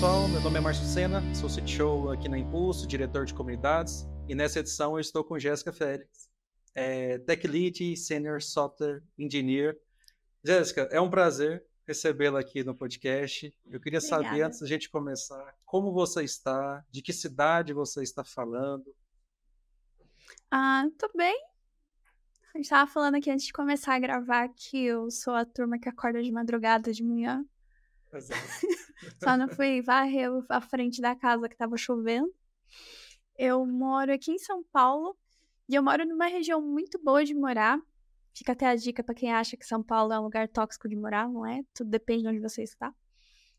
Olá pessoal, meu nome é Márcio Sena, sou CTO aqui na Impulso, diretor de comunidades, e nessa edição eu estou com Jéssica Félix, é, Tech Lead Senior Software Engineer. Jéssica, é um prazer recebê-la aqui no podcast. Eu queria Obrigada. saber, antes da gente começar, como você está, de que cidade você está falando. Ah, tô bem. A gente tava falando aqui antes de começar a gravar que eu sou a turma que acorda de madrugada de manhã. Exato. Só não fui varrer a frente da casa que tava chovendo. Eu moro aqui em São Paulo e eu moro numa região muito boa de morar. Fica até a dica para quem acha que São Paulo é um lugar tóxico de morar, não é? Tudo depende de onde você está.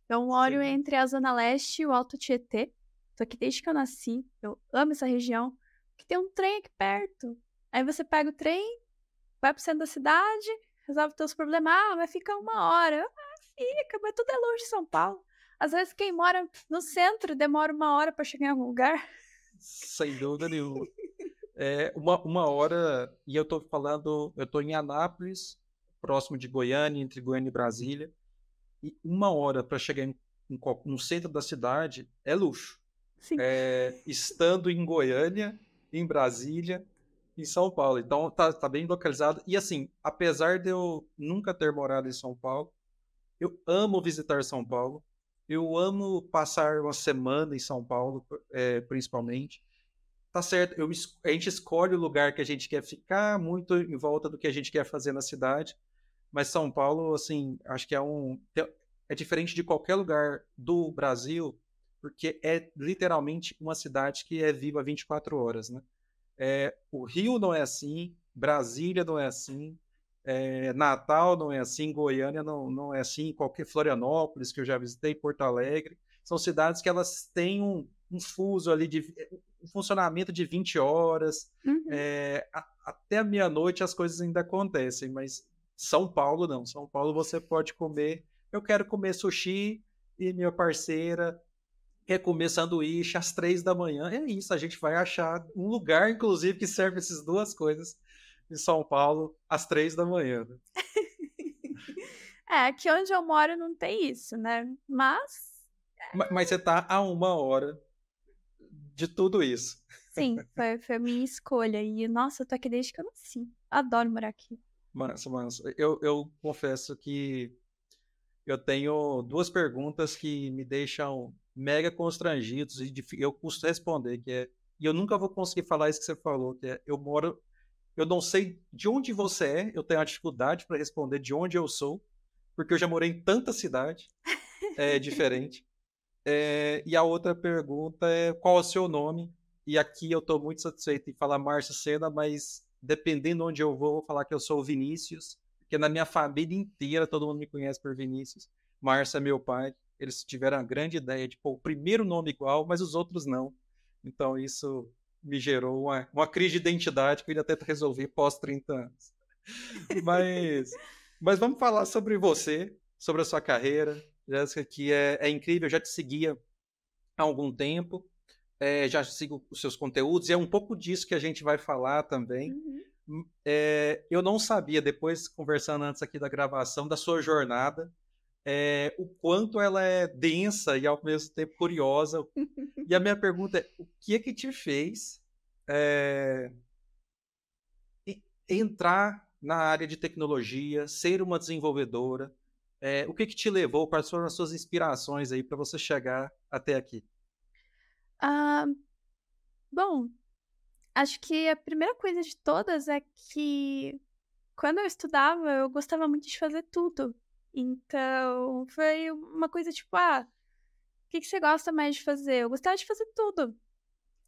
Eu moro Sim. entre a Zona Leste e o Alto Tietê. Tô aqui desde que eu nasci. Eu amo essa região. Que tem um trem aqui perto. Aí você pega o trem, vai pro centro da cidade, resolve teus problemas. Ah, mas fica uma hora. Fica, mas tudo é longe de São Paulo. Às vezes quem mora no centro demora uma hora para chegar em algum lugar. Sem dúvida nenhuma. É uma, uma hora, e eu tô falando, eu tô em Anápolis, próximo de Goiânia, entre Goiânia e Brasília, e uma hora para chegar em, em, no centro da cidade é luxo. É, estando em Goiânia, em Brasília, em São Paulo. Então tá, tá bem localizado. E assim, apesar de eu nunca ter morado em São Paulo, eu amo visitar São Paulo. Eu amo passar uma semana em São Paulo, é, principalmente. Tá certo, eu, a gente escolhe o lugar que a gente quer ficar, muito em volta do que a gente quer fazer na cidade. Mas São Paulo, assim, acho que é um. É diferente de qualquer lugar do Brasil, porque é literalmente uma cidade que é viva 24 horas, né? É, o Rio não é assim, Brasília não é assim, é, Natal não é assim, Goiânia não, não é assim, qualquer Florianópolis que eu já visitei, Porto Alegre, são cidades que elas têm um, um fuso ali de um funcionamento de 20 horas, uhum. é, a, até meia-noite as coisas ainda acontecem, mas São Paulo não, São Paulo você pode comer, eu quero comer sushi e minha parceira quer comer sanduíche às três da manhã, é isso, a gente vai achar um lugar, inclusive, que serve essas duas coisas em São Paulo às três da manhã. Né? é, aqui onde eu moro não tem isso, né? Mas. Mas, mas você tá a uma hora de tudo isso. Sim, foi, foi a minha escolha. E, nossa, eu tô aqui desde que eu nasci. Adoro morar aqui. Massa, massa. Eu, eu confesso que eu tenho duas perguntas que me deixam mega constrangidos e eu custo responder, que é e eu nunca vou conseguir falar isso que você falou, que é eu moro eu não sei de onde você é, eu tenho uma dificuldade para responder de onde eu sou, porque eu já morei em tanta cidade é diferente. É, e a outra pergunta é qual é o seu nome? E aqui eu estou muito satisfeito em falar Márcio Sena, mas dependendo onde eu vou, vou falar que eu sou o Vinícius, porque na minha família inteira todo mundo me conhece por Vinícius. Márcio é meu pai. Eles tiveram a grande ideia de pôr o primeiro nome igual, mas os outros não. Então isso me gerou uma, uma crise de identidade que eu ainda tento resolver pós 30 anos. mas, mas vamos falar sobre você, sobre a sua carreira, Jéssica, que é, é incrível, eu já te seguia há algum tempo, é, já sigo os seus conteúdos, e é um pouco disso que a gente vai falar também. Uhum. É, eu não sabia, depois conversando antes aqui da gravação, da sua jornada, é, o quanto ela é densa e ao mesmo tempo curiosa. e a minha pergunta é: o que é que te fez é, entrar na área de tecnologia, ser uma desenvolvedora? É, o que, que te levou? Quais foram as suas inspirações aí para você chegar até aqui? Uh, bom, acho que a primeira coisa de todas é que quando eu estudava, eu gostava muito de fazer tudo. Então, foi uma coisa tipo, ah, o que, que você gosta mais de fazer? Eu gostava de fazer tudo.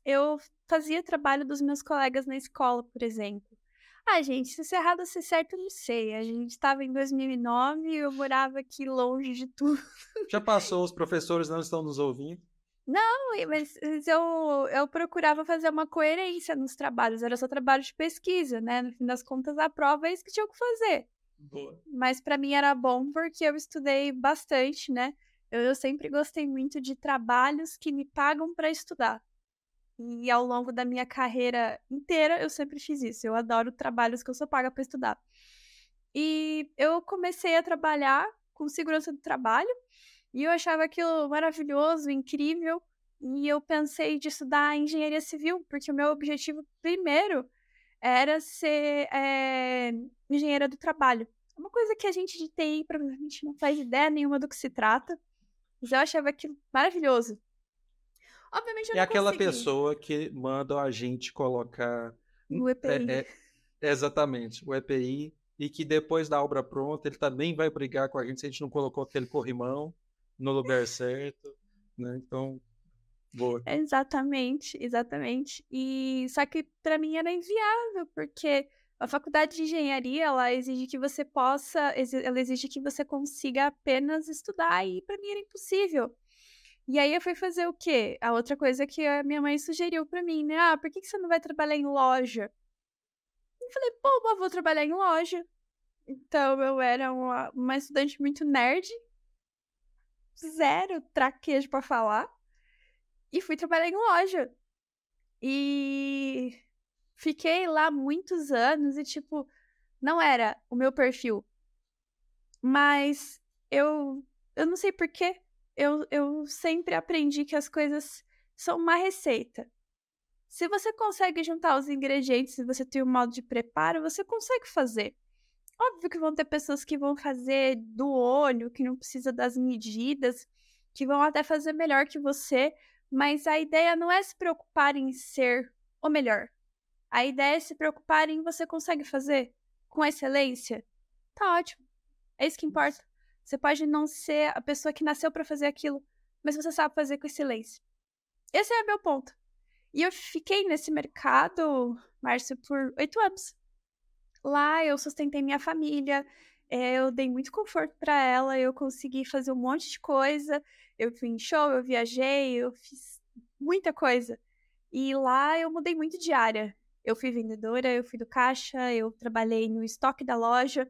Eu fazia trabalho dos meus colegas na escola, por exemplo. Ah, gente, se isso é errado ou se é certo, eu não sei. A gente estava em 2009 e eu morava aqui longe de tudo. Já passou, os professores não estão nos ouvindo? Não, mas eu, eu procurava fazer uma coerência nos trabalhos. Era só trabalho de pesquisa, né? No fim das contas, a prova é isso que tinha que fazer. Boa. Mas para mim era bom porque eu estudei bastante, né? Eu, eu sempre gostei muito de trabalhos que me pagam para estudar. E ao longo da minha carreira inteira eu sempre fiz isso. Eu adoro trabalhos que eu sou paga para estudar. E eu comecei a trabalhar com segurança do trabalho E eu achava aquilo maravilhoso, incrível. E eu pensei de estudar engenharia civil, porque o meu objetivo primeiro era ser é, engenheira do trabalho. Uma coisa que a gente de TI provavelmente não faz ideia nenhuma do que se trata. Mas eu achava aquilo maravilhoso. Obviamente eu é aquela consegui. pessoa que manda a gente colocar. O EPI. É, é, exatamente, o EPI. E que depois da obra pronta, ele também vai brigar com a gente se a gente não colocou aquele corrimão no lugar certo. Né? Então, boa. Exatamente, exatamente. E só que para mim era inviável, porque a faculdade de engenharia, ela exige que você possa, ela exige que você consiga apenas estudar e para mim era impossível. E aí eu fui fazer o quê? A outra coisa que a minha mãe sugeriu para mim, né? Ah, por que, você não vai trabalhar em loja? Eu falei, pô, vou trabalhar em loja. Então eu era uma, uma estudante muito nerd, zero traquejo para falar, e fui trabalhar em loja. E fiquei lá muitos anos e, tipo, não era o meu perfil. Mas eu, eu não sei porquê, eu, eu sempre aprendi que as coisas são uma receita. Se você consegue juntar os ingredientes, se você tem um modo de preparo, você consegue fazer. Óbvio que vão ter pessoas que vão fazer do olho, que não precisa das medidas, que vão até fazer melhor que você, mas a ideia não é se preocupar em ser o melhor. A ideia é se preocupar em você consegue fazer com excelência. Tá ótimo. É isso que importa. Você pode não ser a pessoa que nasceu para fazer aquilo, mas você sabe fazer com excelência. Esse é meu ponto. E eu fiquei nesse mercado, Márcio, por oito anos. Lá eu sustentei minha família, é, eu dei muito conforto para ela, eu consegui fazer um monte de coisa. Eu fui em show, eu viajei, eu fiz muita coisa. E lá eu mudei muito de área. Eu fui vendedora, eu fui do caixa, eu trabalhei no estoque da loja,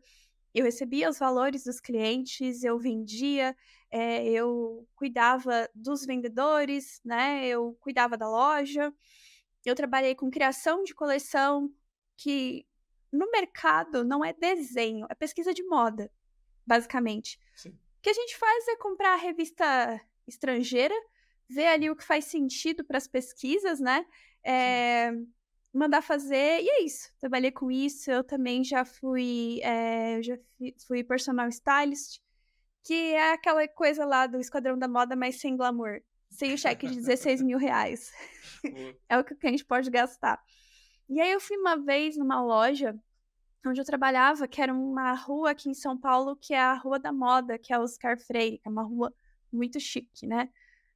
eu recebia os valores dos clientes, eu vendia, é, eu cuidava dos vendedores, né? Eu cuidava da loja. Eu trabalhei com criação de coleção, que no mercado não é desenho, é pesquisa de moda, basicamente. Sim. O que a gente faz é comprar a revista estrangeira, ver ali o que faz sentido para as pesquisas, né? É, mandar fazer, e é isso. Trabalhei com isso, eu também já fui, é, já fui personal stylist, que é aquela coisa lá do Esquadrão da Moda, mas sem glamour. Sem o cheque de 16 mil reais. é o que a gente pode gastar. E aí eu fui uma vez numa loja onde eu trabalhava, que era uma rua aqui em São Paulo, que é a Rua da Moda, que é o Oscar Freire, que é uma rua muito chique, né?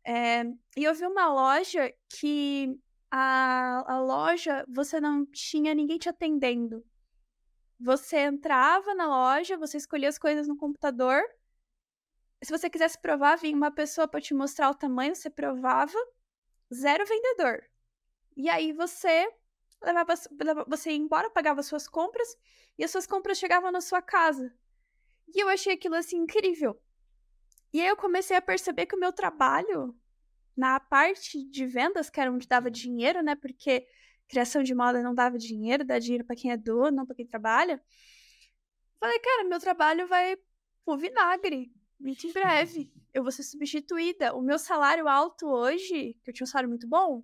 É, e eu vi uma loja que a, a loja, você não tinha ninguém te atendendo. Você entrava na loja, você escolhia as coisas no computador. Se você quisesse provar, vinha uma pessoa para te mostrar o tamanho, você provava. Zero vendedor. E aí você levava, você ia embora, pagava suas compras e as suas compras chegavam na sua casa. E eu achei aquilo assim incrível. E aí eu comecei a perceber que o meu trabalho na parte de vendas, que era onde dava dinheiro, né? Porque criação de moda não dava dinheiro, dá dinheiro para quem é dono, não para quem trabalha. Falei, cara, meu trabalho vai pro vinagre, muito em breve. Eu vou ser substituída. O meu salário alto hoje, que eu tinha um salário muito bom,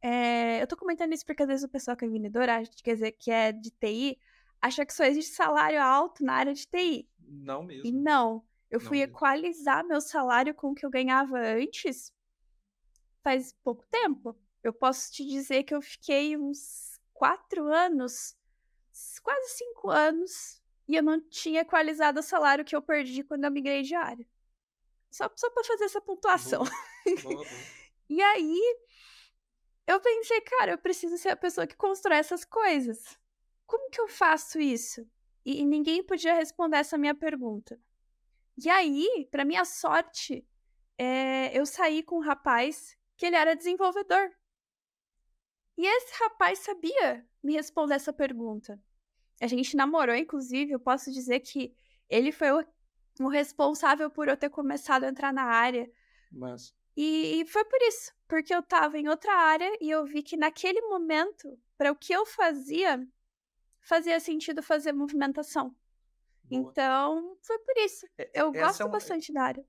é... eu tô comentando isso porque às vezes o pessoal que é vendedor, quer dizer, que é de TI, acha que só existe salário alto na área de TI. Não mesmo. E não. Eu fui não equalizar mesmo. meu salário com o que eu ganhava antes faz pouco tempo. Eu posso te dizer que eu fiquei uns quatro anos, quase cinco anos, e eu não tinha equalizado o salário que eu perdi quando eu migrei de área. Só, só para fazer essa pontuação. Boa, boa, boa. e aí, eu pensei, cara, eu preciso ser a pessoa que constrói essas coisas. Como que eu faço isso? E, e ninguém podia responder essa minha pergunta. E aí, para minha sorte, é, eu saí com um rapaz que ele era desenvolvedor. E esse rapaz sabia me responder essa pergunta. A gente namorou, inclusive, eu posso dizer que ele foi o, o responsável por eu ter começado a entrar na área. Mas... E, e foi por isso, porque eu estava em outra área e eu vi que naquele momento, para o que eu fazia, fazia sentido fazer movimentação. Boa. Então, foi por isso. Eu gosto é uma... bastante da área.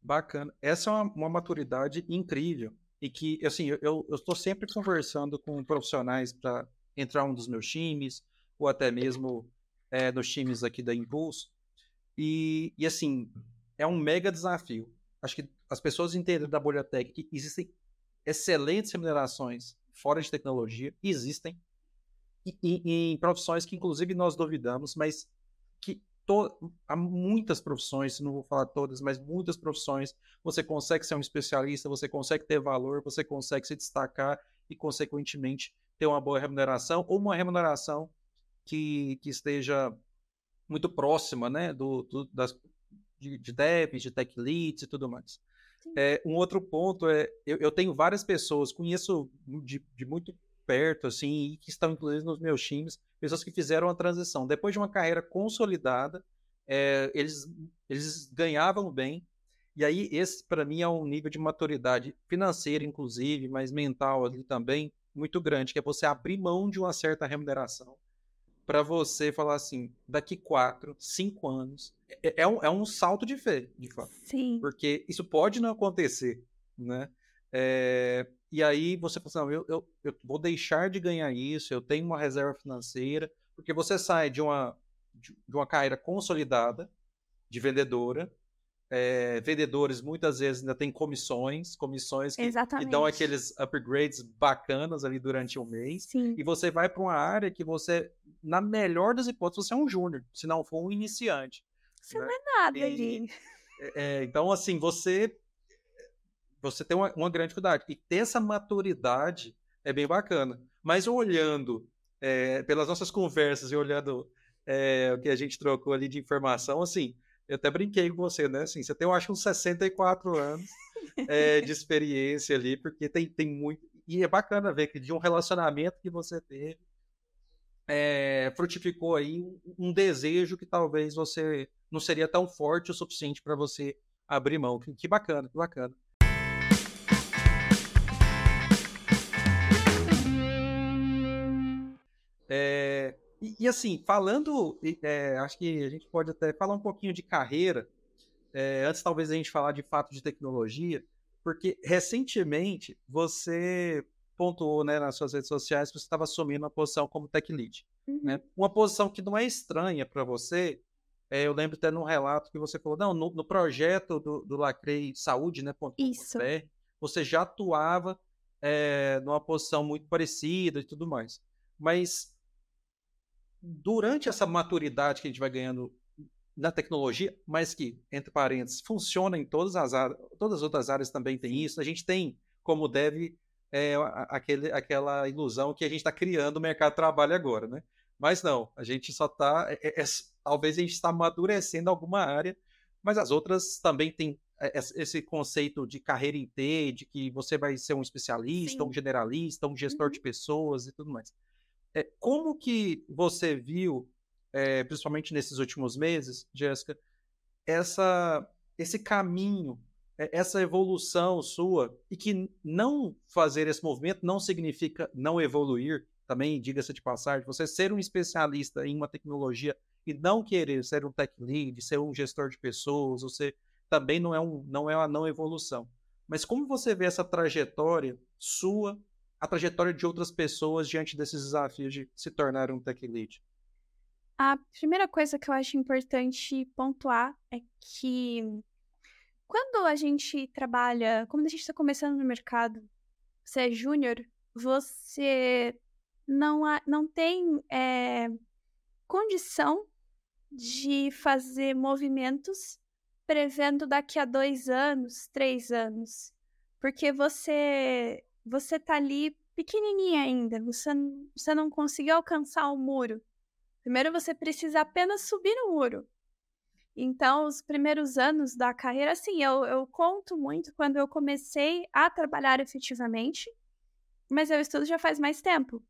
Bacana. Essa é uma, uma maturidade incrível. E que, assim, eu estou sempre conversando com profissionais para entrar um dos meus times, ou até mesmo é, nos times aqui da Impulso. E, e, assim, é um mega desafio. Acho que as pessoas entendem da bolha tech que existem excelentes remunerações fora de tecnologia, existem, e, e, em profissões que, inclusive, nós duvidamos, mas que to... há muitas profissões, não vou falar todas, mas muitas profissões, você consegue ser um especialista, você consegue ter valor, você consegue se destacar e, consequentemente, ter uma boa remuneração ou uma remuneração que, que esteja muito próxima né, do, do das, de, de devs, de tech leads e tudo mais. É, um outro ponto é, eu, eu, tenho várias pessoas, conheço de, de muito perto, assim, e que estão inclusive nos meus times, pessoas que fizeram a transição. Depois de uma carreira consolidada, é, eles, eles ganhavam bem, e aí esse, para mim, é um nível de maturidade financeira, inclusive, mas mental ali também, muito grande, que é você abrir mão de uma certa remuneração para você falar assim, daqui quatro, cinco anos, é, é, um, é um salto de fé, de fato. Sim. Porque isso pode não acontecer, né? É, e aí você fala assim, eu, eu, eu, vou deixar de ganhar isso, eu tenho uma reserva financeira, porque você sai de uma, de uma carreira consolidada, de vendedora, é, vendedores muitas vezes ainda têm comissões, comissões que, que, dão aqueles upgrades bacanas ali durante um mês. Sim. E você vai para uma área que você, na melhor das hipóteses, você é um júnior, se não for um iniciante. Você né? não é nada e, ali. É, então, assim, você você tem uma, uma, grande dificuldade. E ter essa maturidade é bem bacana. Mas olhando é, pelas nossas conversas e olhando é, o que a gente trocou ali de informação, assim, eu até brinquei com você, né? Assim, você tem, eu acho, uns 64 anos é, de experiência ali, porque tem, tem muito. E é bacana ver que de um relacionamento que você teve, é, frutificou aí um, um, desejo que talvez você não seria tão forte o suficiente para você abrir mão. Que, que bacana, que bacana. É, e, e assim, falando, é, acho que a gente pode até falar um pouquinho de carreira, é, antes talvez a gente falar de fato de tecnologia, porque recentemente você pontuou né, nas suas redes sociais que você estava assumindo uma posição como tech lead. Né? Uhum. Né? Uma posição que não é estranha para você. É, eu lembro até num relato que você falou, não, no, no projeto do, do Lacrei Saúde, né? Isso. você já atuava é, numa posição muito parecida e tudo mais. Mas durante essa maturidade que a gente vai ganhando na tecnologia, mas que, entre parênteses, funciona em todas as áreas, todas as outras áreas também tem isso. A gente tem, como deve, é, aquele, aquela ilusão que a gente está criando o mercado de trabalho agora, né? Mas não, a gente só está, é, é, é, talvez a gente está amadurecendo alguma área, mas as outras também têm é, esse conceito de carreira em T, de que você vai ser um especialista, Sim. um generalista, um gestor uhum. de pessoas e tudo mais. É, como que você viu, é, principalmente nesses últimos meses, Jéssica, essa, esse caminho, é, essa evolução sua, e que não fazer esse movimento não significa não evoluir, também diga-se de passagem, você ser um especialista em uma tecnologia e não querer ser um tech lead, ser um gestor de pessoas, você também não é, um, não é uma não evolução. Mas como você vê essa trajetória sua a trajetória de outras pessoas diante desses desafios de se tornar um tech lead? A primeira coisa que eu acho importante pontuar é que quando a gente trabalha, quando a gente está começando no mercado, você é júnior, você não, não tem é, condição de fazer movimentos prevendo daqui a dois anos, três anos. Porque você você tá ali pequenininha ainda, você, você não conseguiu alcançar o muro. Primeiro você precisa apenas subir no muro. Então, os primeiros anos da carreira, assim, eu, eu conto muito quando eu comecei a trabalhar efetivamente, mas eu estudo já faz mais tempo.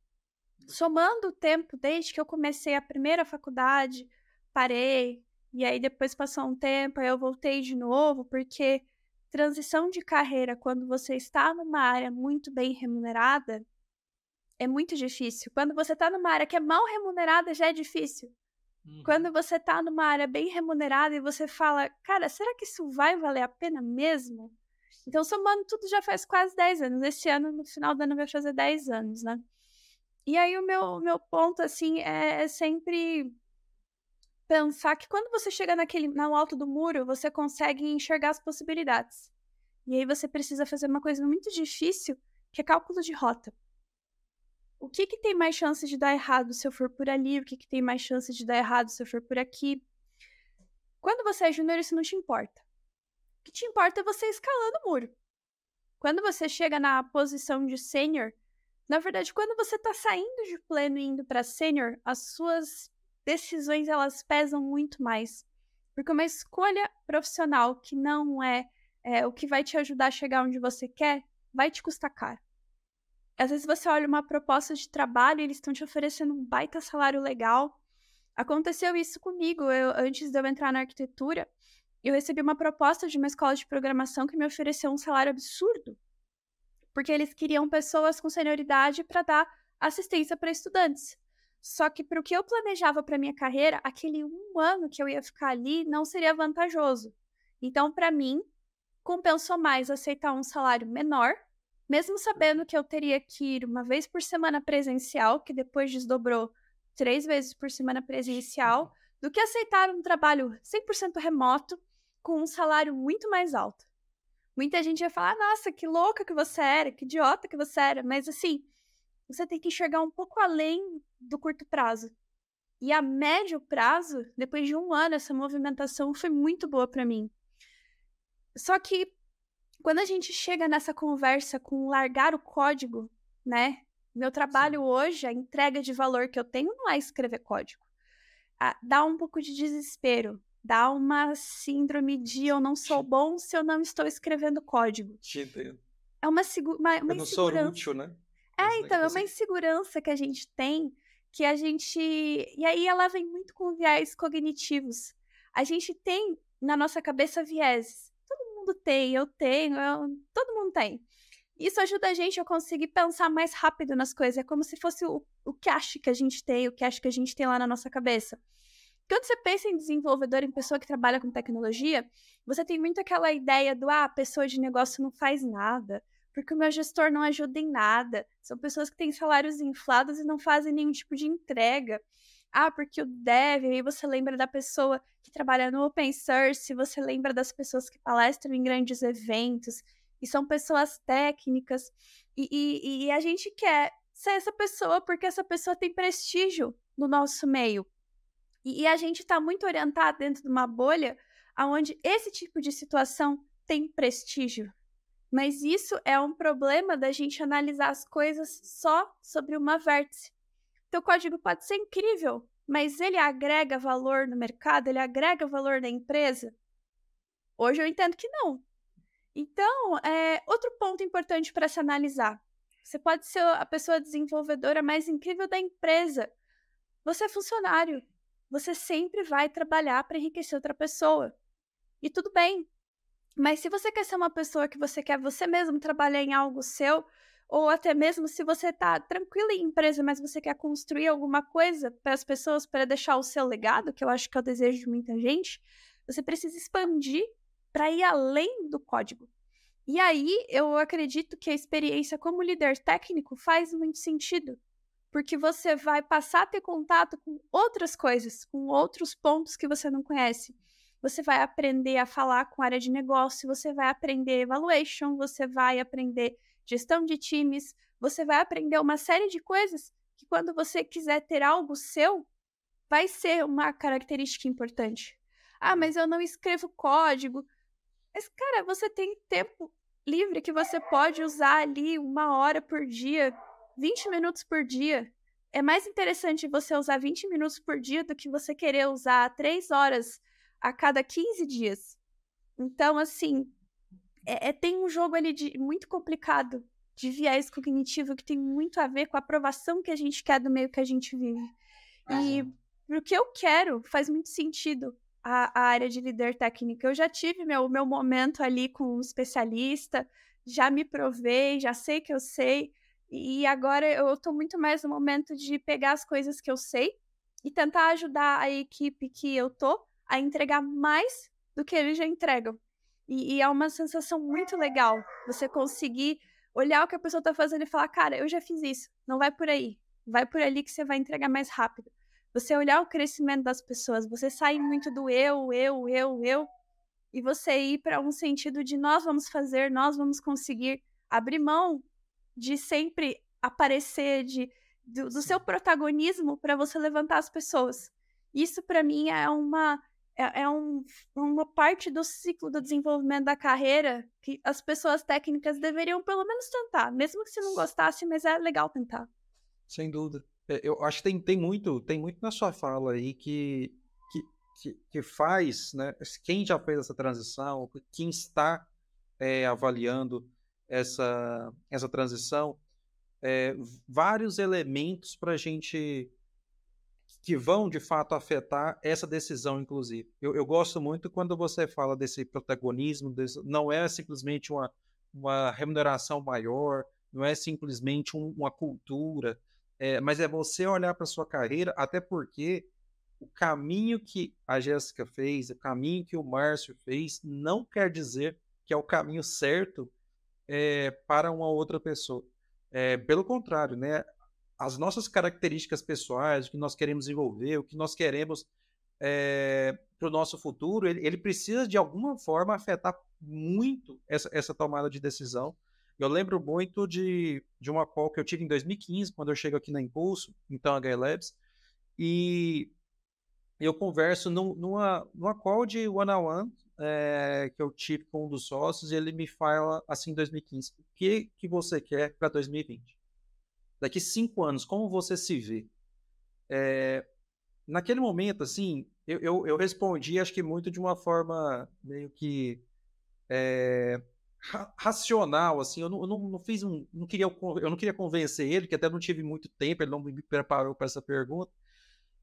Somando o tempo desde que eu comecei a primeira faculdade, parei, e aí depois passou um tempo, aí eu voltei de novo, porque transição de carreira quando você está numa área muito bem remunerada é muito difícil. Quando você está numa área que é mal remunerada, já é difícil. Uhum. Quando você está numa área bem remunerada e você fala, cara, será que isso vai valer a pena mesmo? Então, somando tudo, já faz quase 10 anos. Esse ano, no final do ano, vai fazer 10 anos, né? E aí, o meu, meu ponto, assim, é, é sempre pensar que quando você chega naquele, no alto do muro, você consegue enxergar as possibilidades. E aí você precisa fazer uma coisa muito difícil, que é cálculo de rota. O que, que tem mais chance de dar errado se eu for por ali? O que, que tem mais chance de dar errado se eu for por aqui? Quando você é júnior, isso não te importa. O que te importa é você escalando o muro. Quando você chega na posição de sênior, na verdade, quando você está saindo de pleno e indo para sênior, as suas decisões elas pesam muito mais. Porque uma escolha profissional que não é, é o que vai te ajudar a chegar onde você quer, vai te custar caro. Às vezes você olha uma proposta de trabalho e eles estão te oferecendo um baita salário legal. Aconteceu isso comigo. Eu, antes de eu entrar na arquitetura, eu recebi uma proposta de uma escola de programação que me ofereceu um salário absurdo. Porque eles queriam pessoas com senioridade para dar assistência para estudantes. Só que para o que eu planejava para minha carreira, aquele um ano que eu ia ficar ali não seria vantajoso. Então, para mim, compensou mais aceitar um salário menor, mesmo sabendo que eu teria que ir uma vez por semana presencial, que depois desdobrou três vezes por semana presencial, do que aceitar um trabalho 100% remoto com um salário muito mais alto. Muita gente ia falar: nossa, que louca que você era, que idiota que você era, mas assim, você tem que enxergar um pouco além do curto prazo. E a médio prazo, depois de um ano, essa movimentação foi muito boa para mim. Só que quando a gente chega nessa conversa com largar o código, né? Meu trabalho Sim. hoje, a entrega de valor que eu tenho não é escrever código. Ah, dá um pouco de desespero, dá uma síndrome de eu não sou bom se eu não estou escrevendo código. Te entendo. É uma, uma, uma eu não sou útil, né? É, então, é uma insegurança que a gente tem, que a gente. E aí ela vem muito com viés cognitivos. A gente tem na nossa cabeça viés. Todo mundo tem, eu tenho, eu... todo mundo tem. Isso ajuda a gente a conseguir pensar mais rápido nas coisas. É como se fosse o, o cache que a gente tem, o cache que a gente tem lá na nossa cabeça. Quando você pensa em desenvolvedor, em pessoa que trabalha com tecnologia, você tem muito aquela ideia do ah, a pessoa de negócio não faz nada porque o meu gestor não ajuda em nada. São pessoas que têm salários inflados e não fazem nenhum tipo de entrega. Ah, porque o dev, aí você lembra da pessoa que trabalha no open source, você lembra das pessoas que palestram em grandes eventos, e são pessoas técnicas, e, e, e a gente quer ser essa pessoa porque essa pessoa tem prestígio no nosso meio. E, e a gente está muito orientado dentro de uma bolha onde esse tipo de situação tem prestígio. Mas isso é um problema da gente analisar as coisas só sobre uma vértice. Teu código pode ser incrível, mas ele agrega valor no mercado, ele agrega valor na empresa? Hoje eu entendo que não. Então, é outro ponto importante para se analisar. Você pode ser a pessoa desenvolvedora mais incrível da empresa. Você é funcionário. Você sempre vai trabalhar para enriquecer outra pessoa. E tudo bem, mas se você quer ser uma pessoa que você quer você mesmo trabalhar em algo seu, ou até mesmo se você está tranquila em empresa, mas você quer construir alguma coisa para as pessoas para deixar o seu legado, que eu acho que é o desejo de muita gente, você precisa expandir para ir além do código. E aí eu acredito que a experiência como líder técnico faz muito sentido, porque você vai passar a ter contato com outras coisas, com outros pontos que você não conhece você vai aprender a falar com área de negócio, você vai aprender evaluation, você vai aprender gestão de times, você vai aprender uma série de coisas que quando você quiser ter algo seu, vai ser uma característica importante. Ah, mas eu não escrevo código. Mas, cara, você tem tempo livre que você pode usar ali uma hora por dia, 20 minutos por dia. É mais interessante você usar 20 minutos por dia do que você querer usar 3 horas a cada 15 dias. Então, assim, é, é, tem um jogo ali de, muito complicado de viés cognitivo que tem muito a ver com a aprovação que a gente quer do meio que a gente vive. E pro que eu quero, faz muito sentido a, a área de líder técnica. Eu já tive meu, meu momento ali com um especialista, já me provei, já sei que eu sei, e agora eu tô muito mais no momento de pegar as coisas que eu sei e tentar ajudar a equipe que eu tô a entregar mais do que eles já entregam. E, e é uma sensação muito legal você conseguir olhar o que a pessoa tá fazendo e falar, cara, eu já fiz isso, não vai por aí, vai por ali que você vai entregar mais rápido. Você olhar o crescimento das pessoas, você sair muito do eu, eu, eu, eu, e você ir para um sentido de nós vamos fazer, nós vamos conseguir abrir mão de sempre aparecer, de, do, do seu protagonismo para você levantar as pessoas. Isso para mim é uma é, é um, uma parte do ciclo do desenvolvimento da carreira que as pessoas técnicas deveriam pelo menos tentar, mesmo que você não gostasse, mas é legal tentar. Sem dúvida. É, eu acho que tem, tem muito tem muito na sua fala aí que, que, que, que faz, né? Quem já fez essa transição, quem está é, avaliando essa, essa transição, é, vários elementos para a gente que vão de fato afetar essa decisão, inclusive. Eu, eu gosto muito quando você fala desse protagonismo, desse, não é simplesmente uma, uma remuneração maior, não é simplesmente um, uma cultura, é, mas é você olhar para sua carreira, até porque o caminho que a Jéssica fez, o caminho que o Márcio fez, não quer dizer que é o caminho certo é, para uma outra pessoa. É, pelo contrário, né? As nossas características pessoais, o que nós queremos desenvolver, o que nós queremos é, para o nosso futuro, ele, ele, precisa de alguma forma afetar muito essa, essa tomada de decisão. Eu lembro muito de, de uma call que eu tive em 2015, quando eu chego aqui na Impulso, então a Labs, e eu converso num, numa, numa call de one-on-one -on -one, é, que eu tive com um dos sócios, e ele me fala assim em 2015, o que, que você quer para 2020? Daqui cinco anos, como você se vê? É, naquele momento, assim, eu, eu, eu, respondi, acho que muito de uma forma meio que é, ra racional, assim, eu não, eu não, não fiz um, não queria, eu não queria convencer ele, que até não tive muito tempo, ele não me preparou para essa pergunta,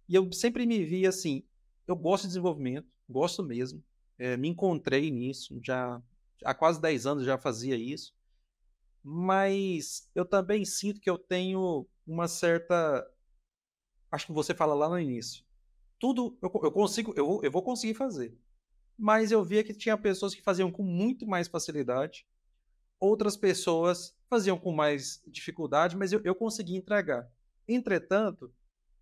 e eu sempre me vi assim, eu gosto de desenvolvimento, gosto mesmo, é, me encontrei nisso, já há quase 10 anos já fazia isso, mas eu também sinto que eu tenho uma certa. Acho que você fala lá no início. Tudo eu, eu consigo, eu vou, eu vou conseguir fazer. Mas eu via que tinha pessoas que faziam com muito mais facilidade, outras pessoas faziam com mais dificuldade, mas eu, eu conseguia entregar. Entretanto,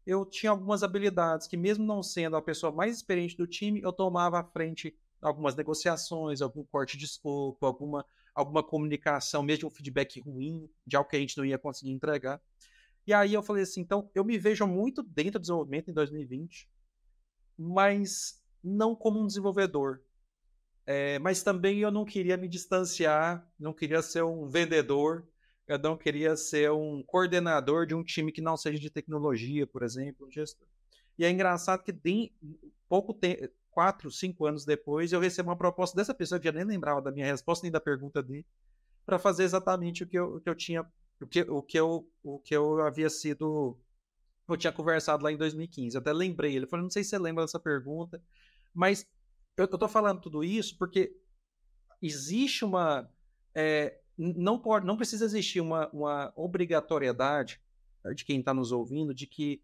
eu tinha algumas habilidades que, mesmo não sendo a pessoa mais experiente do time, eu tomava à frente algumas negociações, algum corte de escopo, alguma alguma comunicação, mesmo um feedback ruim, de algo que a gente não ia conseguir entregar. E aí eu falei assim, então eu me vejo muito dentro do desenvolvimento em 2020, mas não como um desenvolvedor. É, mas também eu não queria me distanciar, não queria ser um vendedor, eu não queria ser um coordenador de um time que não seja de tecnologia, por exemplo, um gestor. E é engraçado que tem pouco tempo, quatro, cinco anos depois, eu recebo uma proposta dessa pessoa que já nem lembrava da minha resposta nem da pergunta dele, para fazer exatamente o que eu, o que eu tinha, o que, o, que eu, o que eu havia sido, eu tinha conversado lá em 2015. Eu até lembrei, ele falou, não sei se você lembra dessa pergunta, mas eu, eu tô falando tudo isso porque existe uma, é, não pode, não precisa existir uma, uma obrigatoriedade de quem está nos ouvindo de que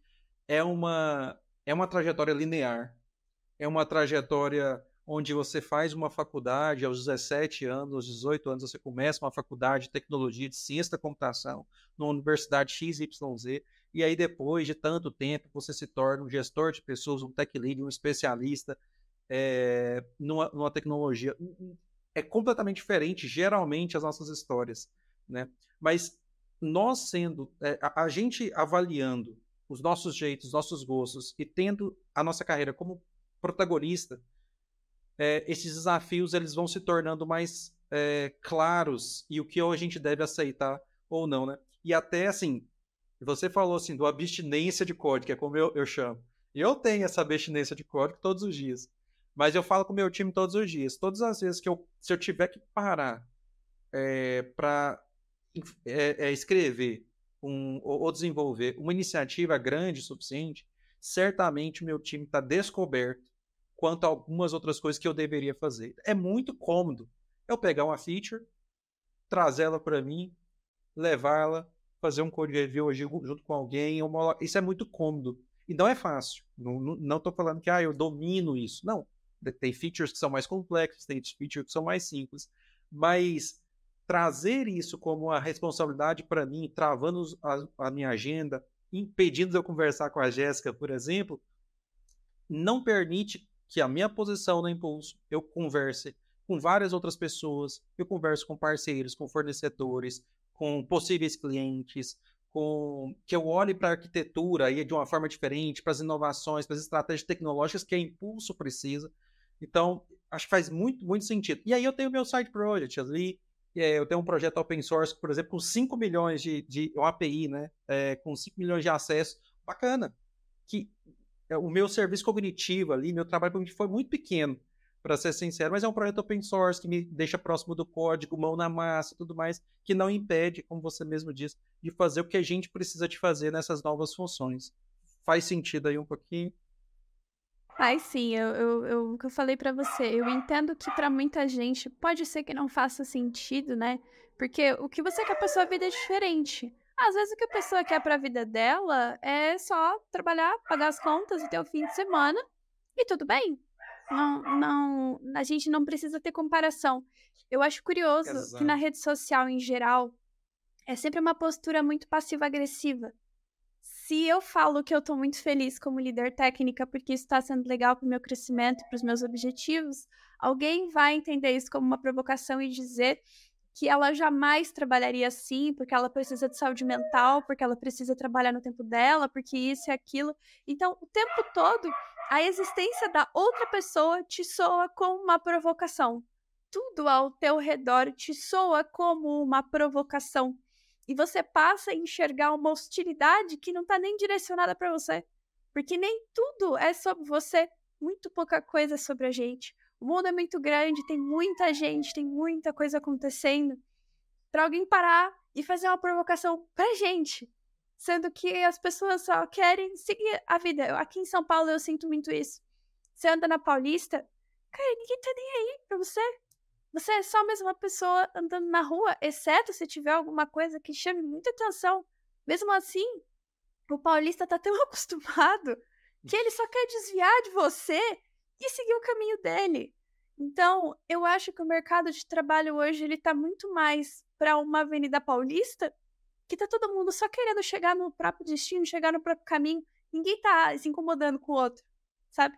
é uma é uma trajetória linear é uma trajetória onde você faz uma faculdade aos 17 anos, aos 18 anos, você começa uma faculdade de tecnologia, de ciência da computação, numa universidade XYZ, e aí depois de tanto tempo você se torna um gestor de pessoas, um tech lead, um especialista é, numa, numa tecnologia. É completamente diferente, geralmente, as nossas histórias, né? Mas nós sendo, é, a, a gente avaliando os nossos jeitos, os nossos gostos e tendo a nossa carreira como protagonista, é, esses desafios eles vão se tornando mais é, claros e o que a gente deve aceitar ou não, né? E até assim, você falou assim do abstinência de código, que é como eu, eu chamo. Eu tenho essa abstinência de código todos os dias. Mas eu falo com o meu time todos os dias. Todas as vezes que eu, se eu tiver que parar é, para é, é, escrever um, ou, desenvolver uma iniciativa grande o suficiente, certamente meu time está descoberto quanto a algumas outras coisas que eu deveria fazer. É muito cômodo eu pegar uma feature, trazê-la para mim, levá-la, fazer um code review junto com alguém. Isso é muito cômodo. E não é fácil. Não estou falando que ah, eu domino isso. Não. Tem features que são mais complexos, tem features que são mais simples. Mas trazer isso como uma responsabilidade para mim, travando a, a, minha agenda, impedindo de eu conversar com a Jéssica, por exemplo, não permite que a minha posição no impulso eu converse com várias outras pessoas, eu converso com parceiros, com fornecedores, com possíveis clientes, com que eu olhe para a arquitetura aí de uma forma diferente, para as inovações, para as estratégias tecnológicas que a Impulso precisa. Então, acho que faz muito, muito sentido. E aí eu tenho meu side project ali, eu tenho um projeto open source, por exemplo, com 5 milhões de, de API, né? É, com 5 milhões de acessos. Bacana. Que o meu serviço cognitivo ali, meu trabalho cognitivo foi muito pequeno para ser sincero, mas é um projeto open source que me deixa próximo do código, mão na massa tudo mais, que não impede, como você mesmo disse, de fazer o que a gente precisa de fazer nessas novas funções. Faz sentido aí um pouquinho? Faz sim, eu, eu, eu, o que eu falei para você, eu entendo que para muita gente pode ser que não faça sentido, né? Porque o que você quer pra sua vida é diferente. Às vezes o que a pessoa quer pra vida dela é só trabalhar, pagar as contas e ter o fim de semana e tudo bem. Não, não, a gente não precisa ter comparação. Eu acho curioso Exato. que na rede social em geral é sempre uma postura muito passiva-agressiva. Se eu falo que eu tô muito feliz como líder técnica porque isso está sendo legal para o meu crescimento, para os meus objetivos, alguém vai entender isso como uma provocação e dizer que ela jamais trabalharia assim, porque ela precisa de saúde mental, porque ela precisa trabalhar no tempo dela, porque isso e aquilo. Então, o tempo todo a existência da outra pessoa te soa como uma provocação. Tudo ao teu redor te soa como uma provocação. E você passa a enxergar uma hostilidade que não está nem direcionada para você. Porque nem tudo é sobre você, muito pouca coisa é sobre a gente. O mundo é muito grande, tem muita gente, tem muita coisa acontecendo. Para alguém parar e fazer uma provocação pra gente sendo que as pessoas só querem seguir a vida. Aqui em São Paulo eu sinto muito isso. Você anda na Paulista, cara, ninguém tá nem aí pra você. Você é só mais uma pessoa andando na rua, exceto se tiver alguma coisa que chame muita atenção. Mesmo assim, o paulista tá tão acostumado que ele só quer desviar de você e seguir o caminho dele. Então, eu acho que o mercado de trabalho hoje ele tá muito mais para uma Avenida Paulista que tá todo mundo só querendo chegar no próprio destino, chegar no próprio caminho. Ninguém tá se incomodando com o outro, sabe?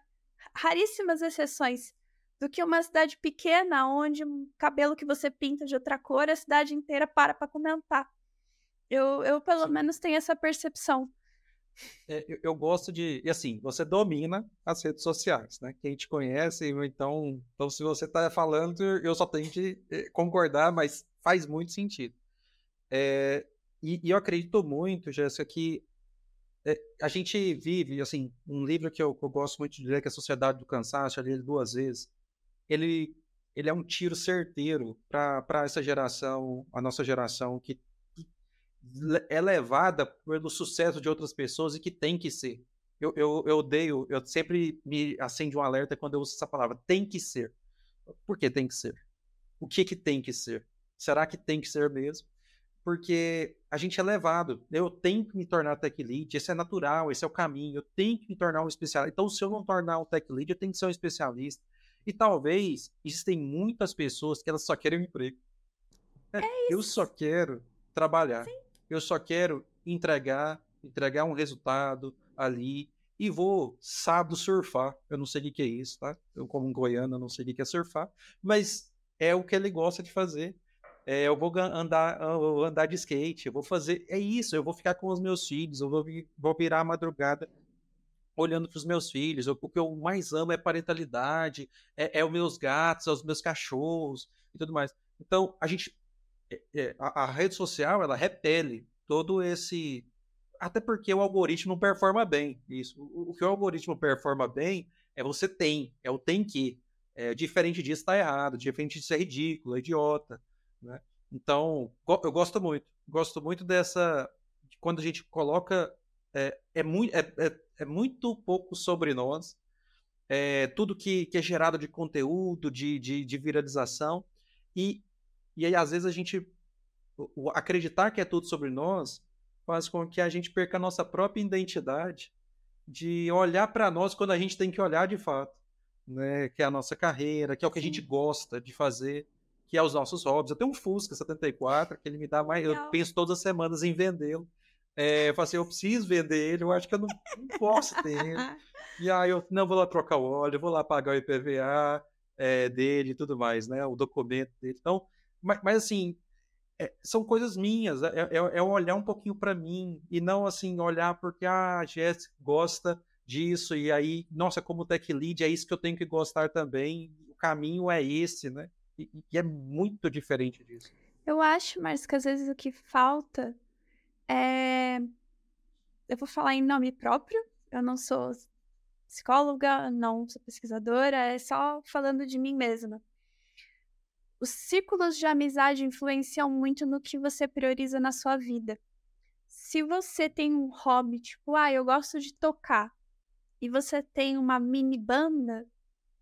Raríssimas exceções do que uma cidade pequena onde um cabelo que você pinta de outra cor, a cidade inteira para para comentar. Eu, eu pelo menos tenho essa percepção. É, eu, eu, gosto de. E assim, você domina as redes sociais, né? Quem te conhece, então, então se você está falando, eu só tenho que eh, concordar, mas faz muito sentido. É, e, e eu acredito muito, Jéssica, que é, a gente vive, assim, um livro que eu, eu, gosto muito de ler, que é a Sociedade do Cansaço, eu li ele duas vezes. Ele, ele é um tiro certeiro para essa geração, a nossa geração, que, que é levada pelo sucesso de outras pessoas e que tem que ser. Eu, eu, eu odeio, eu sempre me acende um alerta quando eu uso essa palavra, tem que ser. Por que tem que ser? O que que tem que ser? Será que tem que ser mesmo? porque a gente é levado. Eu tenho que me tornar tech lead, esse é natural, esse é o caminho. Eu tenho que me tornar um especialista. Então, se eu não tornar um tech lead, eu tenho que ser um especialista. E talvez existem muitas pessoas que elas só querem um emprego. É, é eu só quero trabalhar. Sim. Eu só quero entregar, entregar um resultado ali e vou sábado surfar. Eu não sei o que é isso, tá? Eu como um goiano, eu não sei o que é surfar, mas é o que ele gosta de fazer é, eu vou andar, eu vou andar de skate, eu vou fazer. É isso, eu vou ficar com os meus filhos, eu vou, vou virar a madrugada olhando para os meus filhos. o que eu mais amo é parentalidade, é, é os meus gatos, é os meus cachorros e tudo mais. Então, a gente. É, é, a, a, rede social, ela repele todo esse. Até porque o algoritmo não performa bem. Isso. O, que o algoritmo performa bem é você tem, é o tem que. É, diferente disso está errado, diferente disso é ridículo, é idiota. Né? Então, eu gosto muito. Gosto muito dessa. Quando a gente coloca. É, é, muito, é, é, é muito pouco sobre nós. Tudo que, que é gerado de conteúdo, de, de, de viralização. E, e aí, às vezes, a gente. Acreditar que é tudo sobre nós faz com que a gente perca a nossa própria identidade de olhar para nós quando a gente tem que olhar de fato, né? Que é a nossa carreira, que é o que a gente gosta de fazer, que é os nossos hobbies. Eu tenho um Fusca 74 que ele me dá mais, eu penso todas as semanas em vendê-lo. É, eu falei assim, eu preciso vender ele, eu acho que eu não, não posso ter ele. E aí eu não vou lá trocar o óleo, vou lá pagar o IPVA é, dele e tudo mais, né? O documento dele. Então, mas, mas assim, é, são coisas minhas, é, é, é, olhar um pouquinho para mim e não assim olhar porque ah, a Jéssica gosta disso e aí, nossa, como tech lead é isso que eu tenho que gostar também. O caminho é esse, né? E, e é muito diferente disso. Eu acho, mas que às vezes o que falta é. Eu vou falar em nome próprio. Eu não sou psicóloga, não sou pesquisadora, é só falando de mim mesma. Os círculos de amizade influenciam muito no que você prioriza na sua vida. Se você tem um hobby, tipo, ah, eu gosto de tocar, e você tem uma mini banda,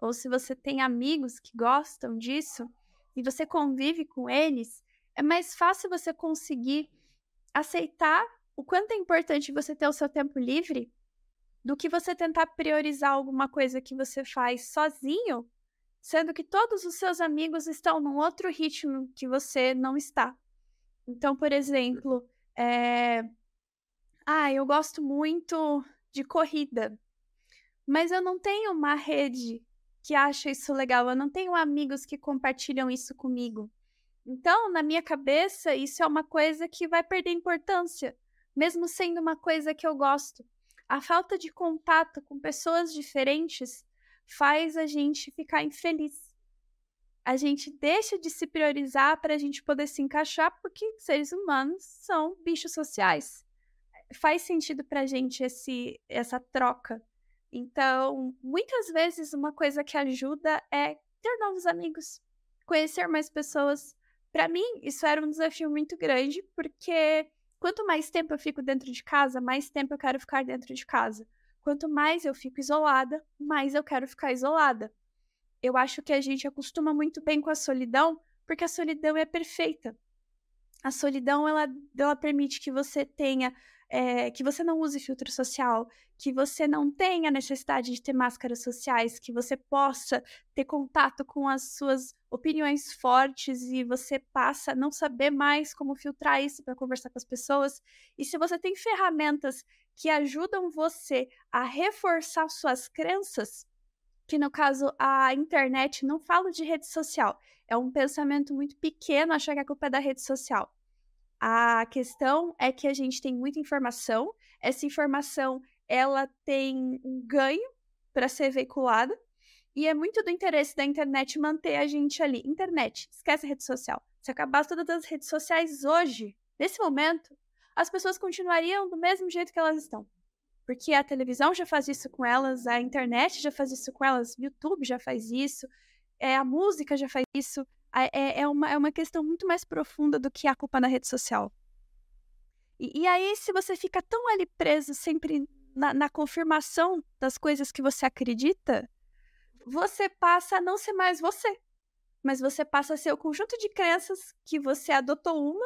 ou se você tem amigos que gostam disso, e você convive com eles, é mais fácil você conseguir aceitar o quanto é importante você ter o seu tempo livre do que você tentar priorizar alguma coisa que você faz sozinho, sendo que todos os seus amigos estão num outro ritmo que você não está. Então, por exemplo, é... ah, eu gosto muito de corrida, mas eu não tenho uma rede que acha isso legal, eu não tenho amigos que compartilham isso comigo. Então, na minha cabeça, isso é uma coisa que vai perder importância, mesmo sendo uma coisa que eu gosto. A falta de contato com pessoas diferentes faz a gente ficar infeliz. A gente deixa de se priorizar para a gente poder se encaixar, porque seres humanos são bichos sociais. Faz sentido para a gente esse, essa troca. Então, muitas vezes, uma coisa que ajuda é ter novos amigos, conhecer mais pessoas, para mim, isso era um desafio muito grande, porque quanto mais tempo eu fico dentro de casa, mais tempo eu quero ficar dentro de casa. Quanto mais eu fico isolada, mais eu quero ficar isolada. Eu acho que a gente acostuma muito bem com a solidão, porque a solidão é perfeita. A solidão ela, ela permite que você tenha é, que você não use filtro social, que você não tenha necessidade de ter máscaras sociais, que você possa ter contato com as suas opiniões fortes e você passa a não saber mais como filtrar isso para conversar com as pessoas. E se você tem ferramentas que ajudam você a reforçar suas crenças, que no caso a internet, não falo de rede social, é um pensamento muito pequeno achar que a culpa é da rede social. A questão é que a gente tem muita informação, essa informação ela tem um ganho para ser veiculada e é muito do interesse da internet manter a gente ali. Internet, esquece a rede social. Se acabasse todas as redes sociais hoje, nesse momento, as pessoas continuariam do mesmo jeito que elas estão. Porque a televisão já faz isso com elas, a internet já faz isso com elas, o YouTube já faz isso, é, a música já faz isso, é, é, uma, é uma questão muito mais profunda do que a culpa na rede social. E, e aí, se você fica tão ali preso sempre na, na confirmação das coisas que você acredita, você passa a não ser mais você. Mas você passa a ser o conjunto de crenças que você adotou uma,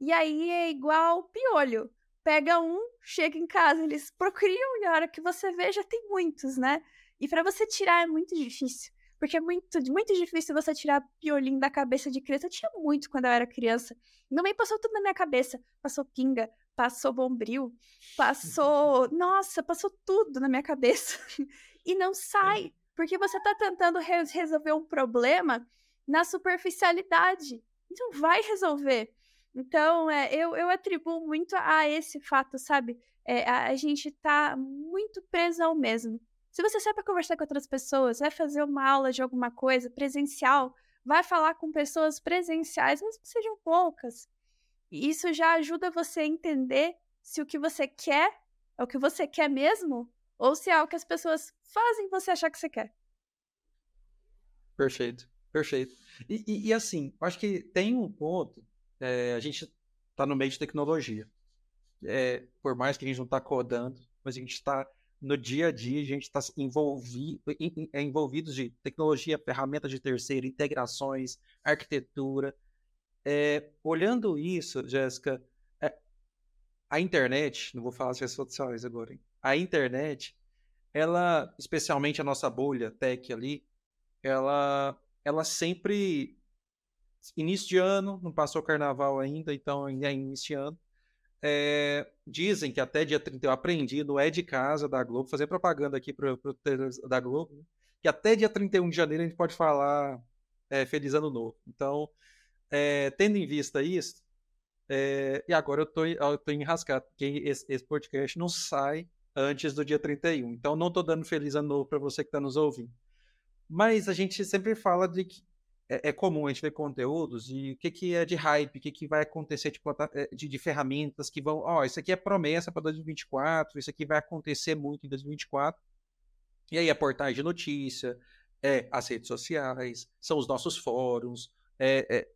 e aí é igual piolho. Pega um, chega em casa, eles procriam, e a hora que você vê, já tem muitos, né? E para você tirar é muito difícil. Porque é muito, muito difícil você tirar piolinho da cabeça de criança. Eu tinha muito quando eu era criança. Minha mãe passou tudo na minha cabeça. Passou pinga, passou bombril, passou. Nossa, passou tudo na minha cabeça. e não sai. Porque você tá tentando re resolver um problema na superficialidade. Não vai resolver. Então, é, eu, eu atribuo muito a esse fato, sabe? É, a, a gente tá muito preso ao mesmo. Se você sai conversar com outras pessoas, vai fazer uma aula de alguma coisa presencial, vai falar com pessoas presenciais, mas que sejam poucas. E isso já ajuda você a entender se o que você quer é o que você quer mesmo ou se é o que as pessoas fazem você achar que você quer. Perfeito, perfeito. E, e, e assim, acho que tem um ponto, é, a gente está no meio de tecnologia. É, por mais que a gente não está codando, mas a gente está no dia a dia a gente está envolvido, é envolvido de tecnologia, ferramentas de terceiro, integrações, arquitetura. É, olhando isso, Jéssica, é, a internet, não vou falar as redes sociais agora, hein? a internet, ela, especialmente a nossa bolha tech ali, ela, ela sempre início de ano, não passou carnaval ainda, então ainda é iniciando. É, dizem que até dia 30, eu aprendi no É de Casa da Globo, fazer propaganda aqui para o da Globo, né? que até dia 31 de janeiro a gente pode falar é, Feliz Ano Novo. Então, é, tendo em vista isso, e agora eu tô, eu tô enrascado, porque esse, esse, podcast não sai antes do dia 31. Então, não tô dando Feliz Ano Novo para você que está nos ouvindo. Mas a gente sempre fala de que é, é, comum a gente ver conteúdos e o que, que é de hype, o que, que vai acontecer de, é, de, de ferramentas que vão. Ó, isso aqui é promessa para 2024, isso aqui vai acontecer muito em 2024. E aí a portagem de notícia, é as redes sociais, são os nossos fóruns, é, é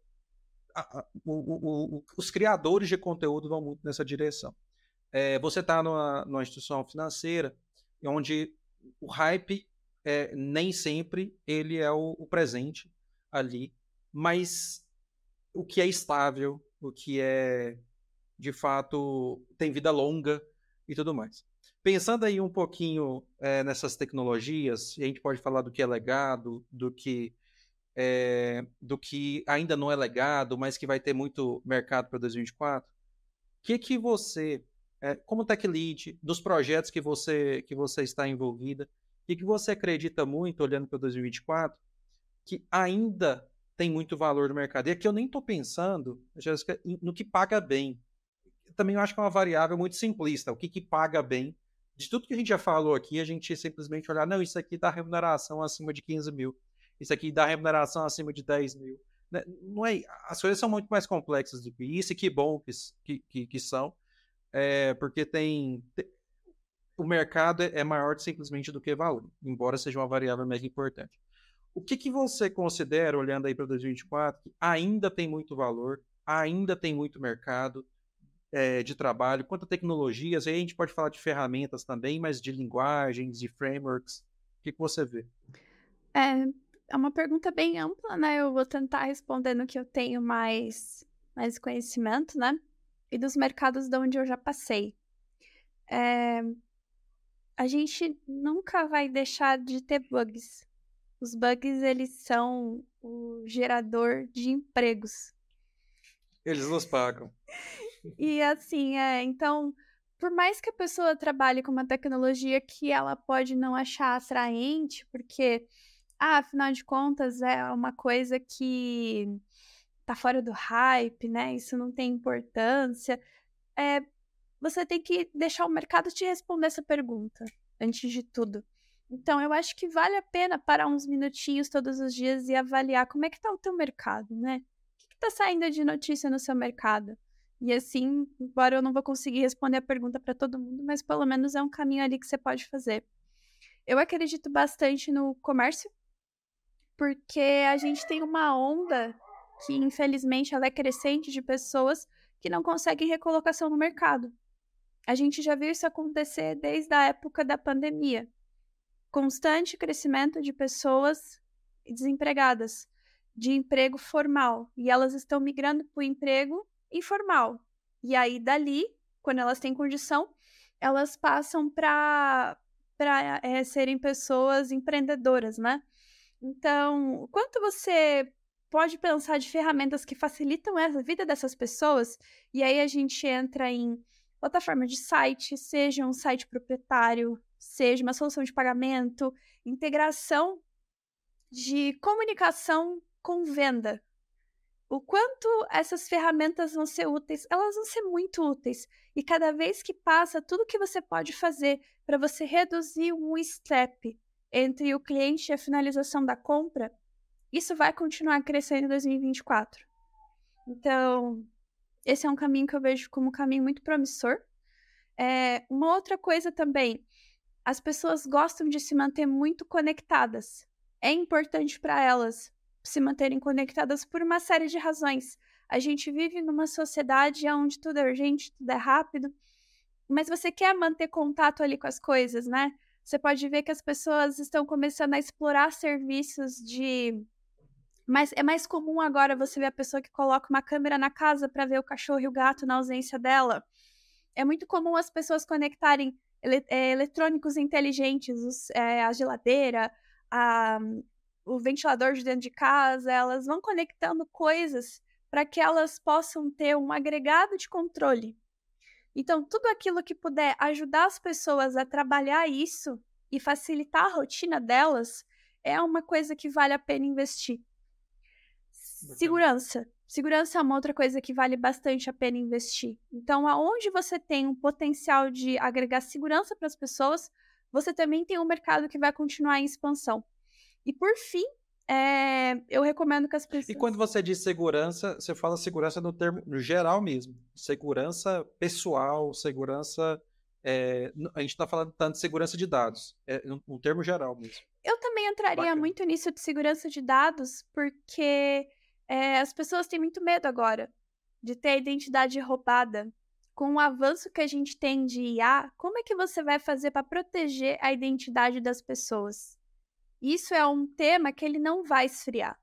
a, a, o, o, os criadores de conteúdo vão muito nessa direção. É, você está numa, numa, instituição financeira onde o hype é, nem sempre ele é o, o presente ali, mas o que é estável, o que é de fato tem vida longa e tudo mais. Pensando aí um pouquinho é, nessas tecnologias, a gente pode falar do que é legado, do que é, do que ainda não é legado, mas que vai ter muito mercado para 2024. O que que você, é, como tech lead, dos projetos que você que você está envolvida, que que você acredita muito olhando para 2024 que ainda tem muito valor no mercado. E aqui eu nem estou pensando, Jéssica, no que paga bem. Também eu acho que é uma variável muito simplista. O que, que paga bem? De tudo que a gente já falou aqui, a gente simplesmente olhar, não, isso aqui dá remuneração acima de 15 mil. Isso aqui dá remuneração acima de 10 mil. Né, não é, as coisas são muito mais complexas do que isso, e que bom que, que, que são. É, porque tem, tem, o mercado é, é maior simplesmente do que valor, embora seja uma variável mega importante. O que, que você considera, olhando aí para 2024, que ainda tem muito valor, ainda tem muito mercado é, de trabalho, quanto a tecnologias, aí a gente pode falar de ferramentas também, mas de linguagens, de frameworks, o que, que você vê? É, é uma pergunta bem ampla, né? Eu vou tentar responder no que eu tenho mais, mais conhecimento, né? E dos mercados de onde eu já passei. É, a gente nunca vai deixar de ter bugs. Os bugs, eles são o gerador de empregos. Eles nos pagam. e assim, é, então, por mais que a pessoa trabalhe com uma tecnologia que ela pode não achar atraente, porque, ah, afinal de contas, é uma coisa que tá fora do hype, né? Isso não tem importância. É, você tem que deixar o mercado te responder essa pergunta, antes de tudo. Então, eu acho que vale a pena parar uns minutinhos todos os dias e avaliar como é que está o teu mercado, né? O que está saindo de notícia no seu mercado? E assim, embora eu não vou conseguir responder a pergunta para todo mundo, mas pelo menos é um caminho ali que você pode fazer. Eu acredito bastante no comércio, porque a gente tem uma onda que, infelizmente, ela é crescente de pessoas que não conseguem recolocação no mercado. A gente já viu isso acontecer desde a época da pandemia constante crescimento de pessoas desempregadas, de emprego formal, e elas estão migrando para o emprego informal. E aí, dali, quando elas têm condição, elas passam para é, serem pessoas empreendedoras, né? Então, quanto você pode pensar de ferramentas que facilitam a vida dessas pessoas, e aí a gente entra em plataforma de site, seja um site proprietário, seja uma solução de pagamento, integração de comunicação com venda. O quanto essas ferramentas vão ser úteis? Elas vão ser muito úteis. E cada vez que passa, tudo que você pode fazer para você reduzir um step entre o cliente e a finalização da compra, isso vai continuar crescendo em 2024. Então, esse é um caminho que eu vejo como um caminho muito promissor. É, uma outra coisa também, as pessoas gostam de se manter muito conectadas. É importante para elas se manterem conectadas por uma série de razões. A gente vive numa sociedade onde tudo é urgente, tudo é rápido, mas você quer manter contato ali com as coisas, né? Você pode ver que as pessoas estão começando a explorar serviços de. Mas é mais comum agora você ver a pessoa que coloca uma câmera na casa para ver o cachorro e o gato na ausência dela. É muito comum as pessoas conectarem ele, é, eletrônicos inteligentes, os, é, a geladeira, a, o ventilador de dentro de casa, elas vão conectando coisas para que elas possam ter um agregado de controle. Então, tudo aquilo que puder ajudar as pessoas a trabalhar isso e facilitar a rotina delas é uma coisa que vale a pena investir. Segurança. Segurança é uma outra coisa que vale bastante a pena investir. Então, aonde você tem um potencial de agregar segurança para as pessoas, você também tem um mercado que vai continuar em expansão. E por fim, é, eu recomendo que as pessoas. E quando você diz segurança, você fala segurança no termo no geral mesmo. Segurança pessoal, segurança. É, a gente está falando tanto de segurança de dados, é um termo geral mesmo. Eu também entraria Bacana. muito nisso de segurança de dados, porque é, as pessoas têm muito medo agora de ter a identidade roubada. Com o avanço que a gente tem de IA, como é que você vai fazer para proteger a identidade das pessoas? Isso é um tema que ele não vai esfriar.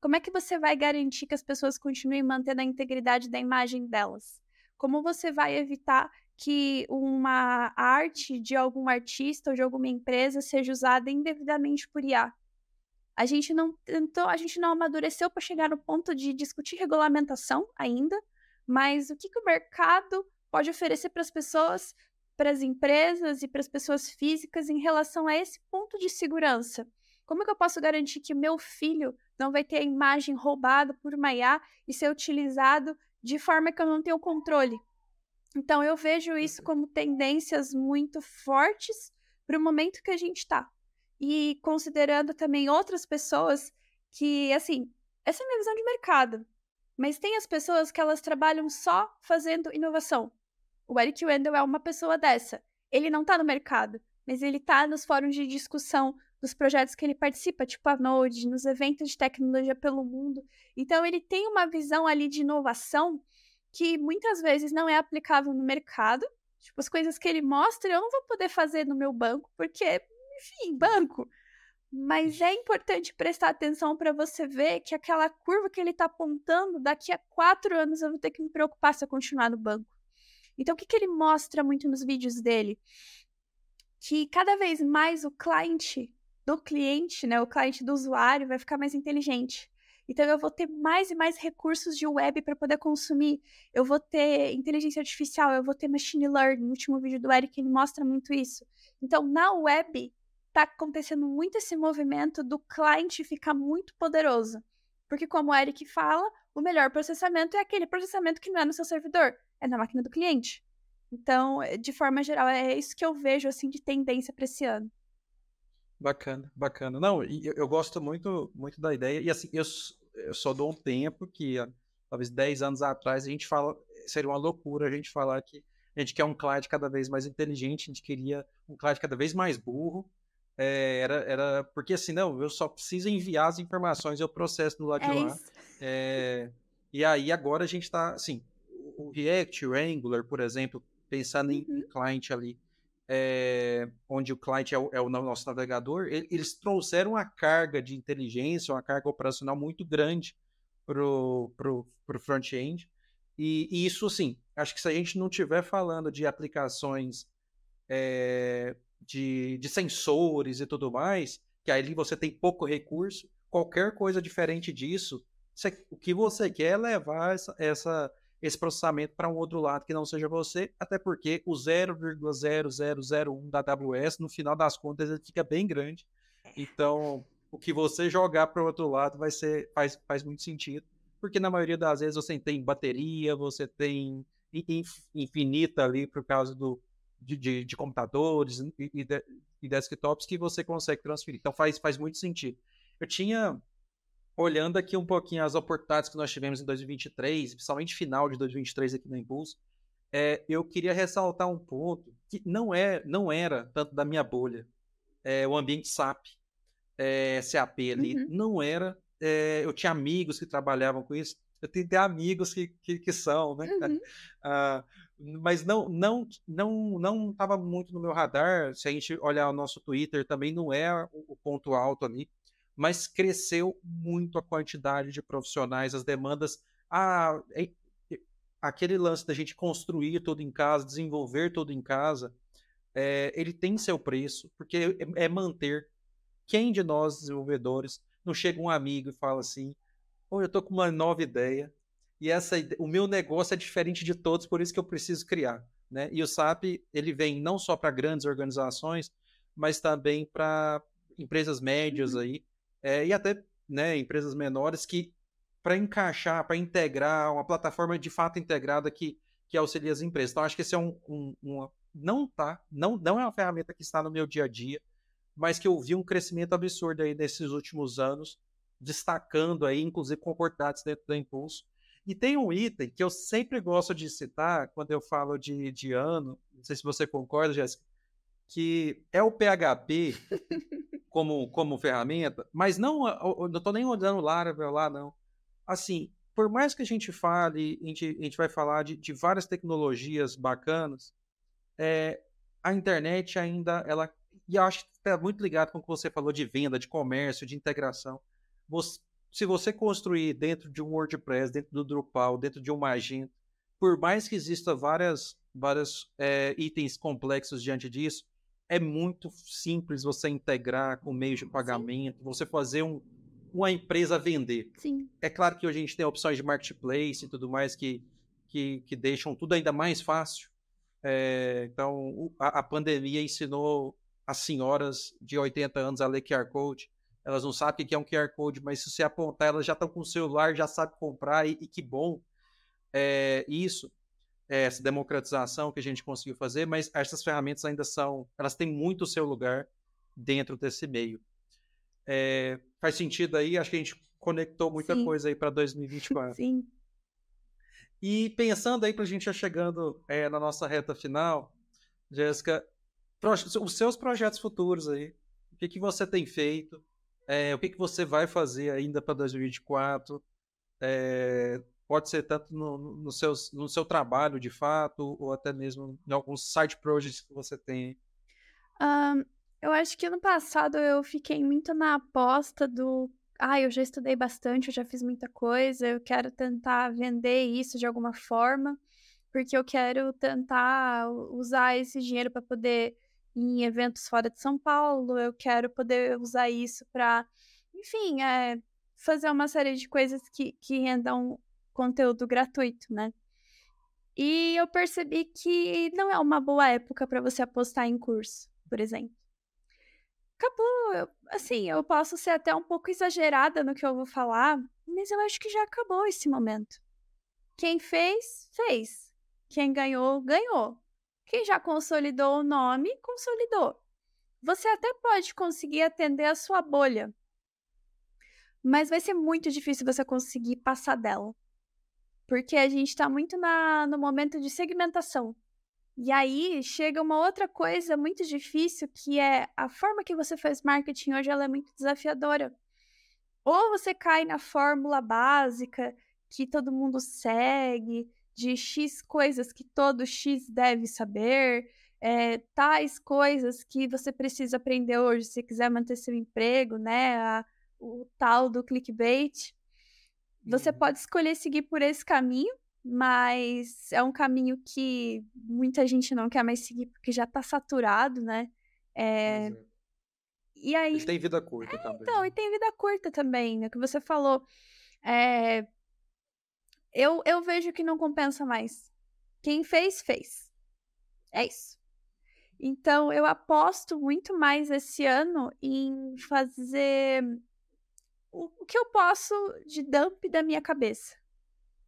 Como é que você vai garantir que as pessoas continuem mantendo a integridade da imagem delas? Como você vai evitar que uma arte de algum artista ou de alguma empresa seja usada indevidamente por IA? A gente não tentou, a gente não amadureceu para chegar no ponto de discutir regulamentação ainda, mas o que, que o mercado pode oferecer para as pessoas, para as empresas e para as pessoas físicas em relação a esse ponto de segurança? Como que eu posso garantir que o meu filho não vai ter a imagem roubada por uma IA e ser utilizado de forma que eu não tenho controle? Então eu vejo isso como tendências muito fortes para o momento que a gente está e considerando também outras pessoas que, assim, essa é a minha visão de mercado. Mas tem as pessoas que elas trabalham só fazendo inovação. O Eric Wendell é uma pessoa dessa. Ele não está no mercado, mas ele está nos fóruns de discussão dos projetos que ele participa, tipo a Node, nos eventos de tecnologia pelo mundo. Então ele tem uma visão ali de inovação que muitas vezes não é aplicável no mercado. Tipo, as coisas que ele mostra eu não vou poder fazer no meu banco, porque enfim, banco. Mas é importante prestar atenção para você ver que aquela curva que ele está apontando, daqui a quatro anos eu vou ter que me preocupar se eu continuar no banco. Então, o que, que ele mostra muito nos vídeos dele? Que cada vez mais o cliente do cliente, né, o cliente do usuário, vai ficar mais inteligente. Então, eu vou ter mais e mais recursos de web para poder consumir. Eu vou ter inteligência artificial, eu vou ter machine learning. No último vídeo do Eric, ele mostra muito isso. Então, na web, está acontecendo muito esse movimento do cliente ficar muito poderoso. Porque, como o Eric fala, o melhor processamento é aquele processamento que não é no seu servidor, é na máquina do cliente. Então, eh, de forma geral, é isso que eu vejo assim de tendência para esse ano. Bacana, bacana. Não, eu, eu, gosto muito, muito da ideia. E assim, eu, eu só dou um tempo que, talvez 10 anos atrás, a gente fala, seria uma loucura a gente falar que a gente quer um client cada vez mais inteligente, a gente queria um client cada vez mais burro. É, era, era porque assim, não, eu só preciso enviar as informações, eu processo do lado é de lá. É, e aí agora a gente está, assim, o React, o Angular, por exemplo, pensando uhum. em cliente ali, é, onde o cliente é o, é o, nosso navegador, eles trouxeram uma carga de inteligência, uma carga operacional muito grande pro, pro, pro front-end. E, e, isso, assim, acho que se a gente não estiver falando de aplicações é, de, de sensores e tudo mais, que aí você tem pouco recurso, qualquer coisa diferente disso, você, o que você quer é levar essa, essa esse processamento para um outro lado que não seja você, até porque o 0,0001 da AWS, no final das contas, ele fica bem grande. Então, o que você jogar para o outro lado vai ser faz, faz muito sentido, porque na maioria das vezes você tem bateria, você tem infinita ali por causa do, de, de, de computadores e, e, de, e, desktops que você consegue transferir. Então faz, faz muito sentido. Eu tinha, olhando aqui um pouquinho as oportunidades que nós tivemos em 2023, principalmente final de 2023 aqui no Impulso, é, eu queria ressaltar um ponto que não, é, não era tanto da minha bolha, é, o ambiente SAP, é, SAP ali, uhum. não era. É, eu tinha amigos que trabalhavam com isso, eu tenho amigos que, que, que são, né? Uhum. Uh, mas não não não não estava muito no meu radar. Se a gente olhar o nosso Twitter, também não é o, ponto alto ali, mas cresceu muito a quantidade de profissionais, as demandas. É, aquele lance da gente construir tudo em casa, desenvolver tudo em casa, é, ele tem seu preço, porque é, é, manter. Quem de nós, desenvolvedores, não chega um amigo e fala assim: oh, eu tô com uma nova ideia, e essa o meu negócio é diferente de todos, por isso que eu preciso criar. Né? E o SAP ele vem não só para grandes organizações, mas também para empresas médias uhum. aí, é, e até né, empresas menores que para encaixar, para integrar uma plataforma de fato integrada que, que auxilia as empresas. Então, acho que esse é um, um uma, não tá, não, não é uma ferramenta que está no meu dia a dia, mas que eu vi um crescimento absurdo aí nesses últimos anos, destacando aí, inclusive, com oportunidades dentro da Impulso. E tem um item que eu sempre gosto de citar quando eu falo de, de ano, não sei se você concorda, Jéssica, que é o PHP como, como ferramenta, mas não, eu não estou nem olhando Laravel lá, não. Assim, por mais que a gente fale, a gente, a gente vai falar de, de várias tecnologias bacanas, é, a internet ainda, ela, e eu acho que está muito ligado com o que você falou de venda, de comércio, de integração. Você, se você construir dentro de um WordPress, dentro do Drupal, dentro de um Magento, por mais que exista várias, várias é, itens complexos diante disso, é muito simples você integrar com meios de pagamento, Sim. você fazer um, uma empresa vender. Sim. É claro que hoje a gente tem opções de marketplace e tudo mais que, que, que deixam tudo ainda mais fácil. É, então, a, a, pandemia ensinou as senhoras de 80 anos a ler QR Code. Elas não sabem o que é um QR Code, mas se você apontar, elas já estão com o celular, já sabem comprar, e, e que bom é, isso essa democratização que a gente conseguiu fazer, mas essas ferramentas ainda são, elas têm muito o seu lugar dentro desse meio. É, faz sentido aí? Acho que a gente conectou muita Sim. coisa aí para 2024. Sim. E pensando aí para a gente já chegando é, na nossa reta final, Jéssica, os seus projetos futuros aí, o que, que você tem feito, é, o que, que você vai fazer ainda para 2024, é, Pode ser tanto no, no, seus, no seu trabalho de fato, ou até mesmo em alguns side projects que você tem. Um, eu acho que ano passado eu fiquei muito na aposta do. Ah, eu já estudei bastante, eu já fiz muita coisa, eu quero tentar vender isso de alguma forma, porque eu quero tentar usar esse dinheiro para poder em eventos fora de São Paulo, eu quero poder usar isso para, enfim, é, fazer uma série de coisas que, que rendam conteúdo gratuito, né? E eu percebi que não é uma boa época para você apostar em curso, por exemplo. Acabou, eu, assim, eu posso ser até um pouco exagerada no que eu vou falar, mas eu acho que já acabou esse momento. Quem fez, fez. Quem ganhou, ganhou. Quem já consolidou o nome, consolidou. Você até pode conseguir atender a sua bolha, mas vai ser muito difícil você conseguir passar dela. Porque a gente está muito na, no momento de segmentação. E aí chega uma outra coisa muito difícil, que é a forma que você faz marketing hoje ela é muito desafiadora. Ou você cai na fórmula básica que todo mundo segue, de X coisas que todo X deve saber, é, tais coisas que você precisa aprender hoje se quiser manter seu emprego, né? A, o tal do clickbait. Você uhum. pode escolher seguir por esse caminho, mas é um caminho que muita gente não quer mais seguir porque já tá saturado, né? É... é. E aí. Ele tem vida curta é, também. Então, e tem vida curta também, né? Que você falou. É... Eu, eu vejo que não compensa mais. Quem fez, fez. É isso. Então, eu aposto muito mais esse ano em fazer o, o que eu posso de dump da minha cabeça.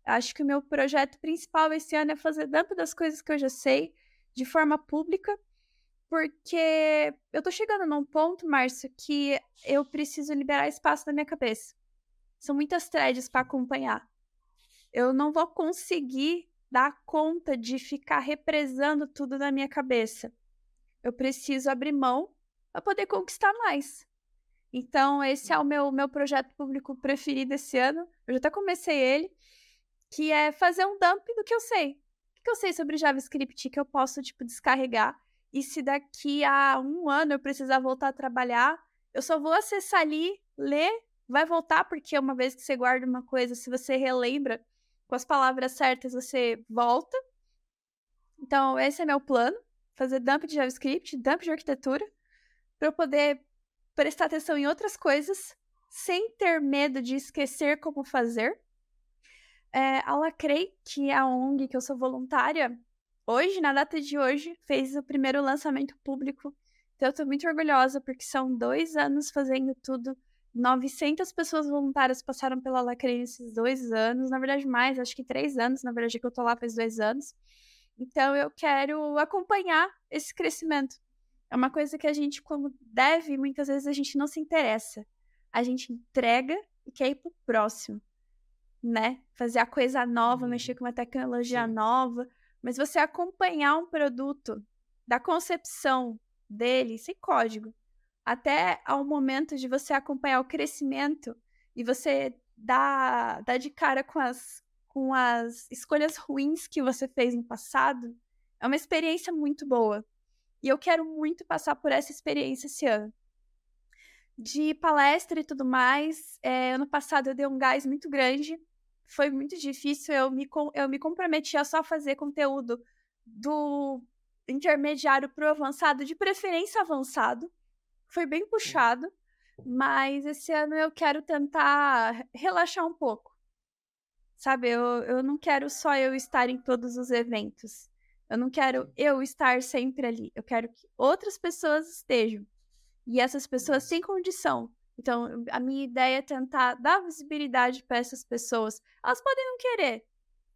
Acho que o meu projeto principal esse ano é fazer dump das coisas que eu já sei de forma pública, porque eu tô chegando num ponto, Márcio, que eu preciso liberar espaço na minha cabeça. São muitas threads para acompanhar. Eu não vou conseguir dar conta de ficar represando tudo na minha cabeça. Eu preciso abrir mão para poder conquistar mais. Então, esse é o meu, meu projeto público preferido esse ano. Eu já até comecei ele, que é fazer um dump do que eu sei. O que eu sei sobre JavaScript que eu posso, tipo, descarregar. E se daqui a um ano eu precisar voltar a trabalhar, eu só vou acessar ali, ler, vai voltar, porque uma vez que você guarda uma coisa, se você relembra com as palavras certas, você volta. Então, esse é meu plano. fazer dump de JavaScript, dump de arquitetura, para eu poder prestar atenção em outras coisas, sem ter medo de esquecer como fazer. É, a Lacrei, que é a ONG que eu sou voluntária, hoje, na data de hoje, fez o primeiro lançamento público. Então, eu estou muito orgulhosa, porque são dois anos fazendo tudo. 900 pessoas voluntárias passaram pela Lacrei nesses dois anos. Na verdade, mais, acho que três anos, na verdade, que eu estou lá faz dois anos. Então, eu quero acompanhar esse crescimento. É uma coisa que a gente, como deve, muitas vezes a gente não se interessa. A gente entrega e quer ir pro próximo, né? Fazer a coisa nova, uhum. mexer com uma tecnologia Sim. nova. Mas você acompanhar um produto da concepção dele, sem código, até ao momento de você acompanhar o crescimento e você dar, dar de cara com as, com as escolhas ruins que você fez no passado, é uma experiência muito boa. E eu quero muito passar por essa experiência esse ano. De palestra e tudo mais, é, ano passado eu dei um gás muito grande foi muito difícil. Eu me, eu me comprometi a só fazer conteúdo do intermediário para o avançado, de preferência avançado. Foi bem puxado, mas esse ano eu quero tentar relaxar um pouco. Sabe, eu, eu não quero só eu estar em todos os eventos. Eu não quero eu estar sempre ali. Eu quero que outras pessoas estejam. E essas pessoas têm condição então, a minha ideia é tentar dar visibilidade para essas pessoas. Elas podem não querer.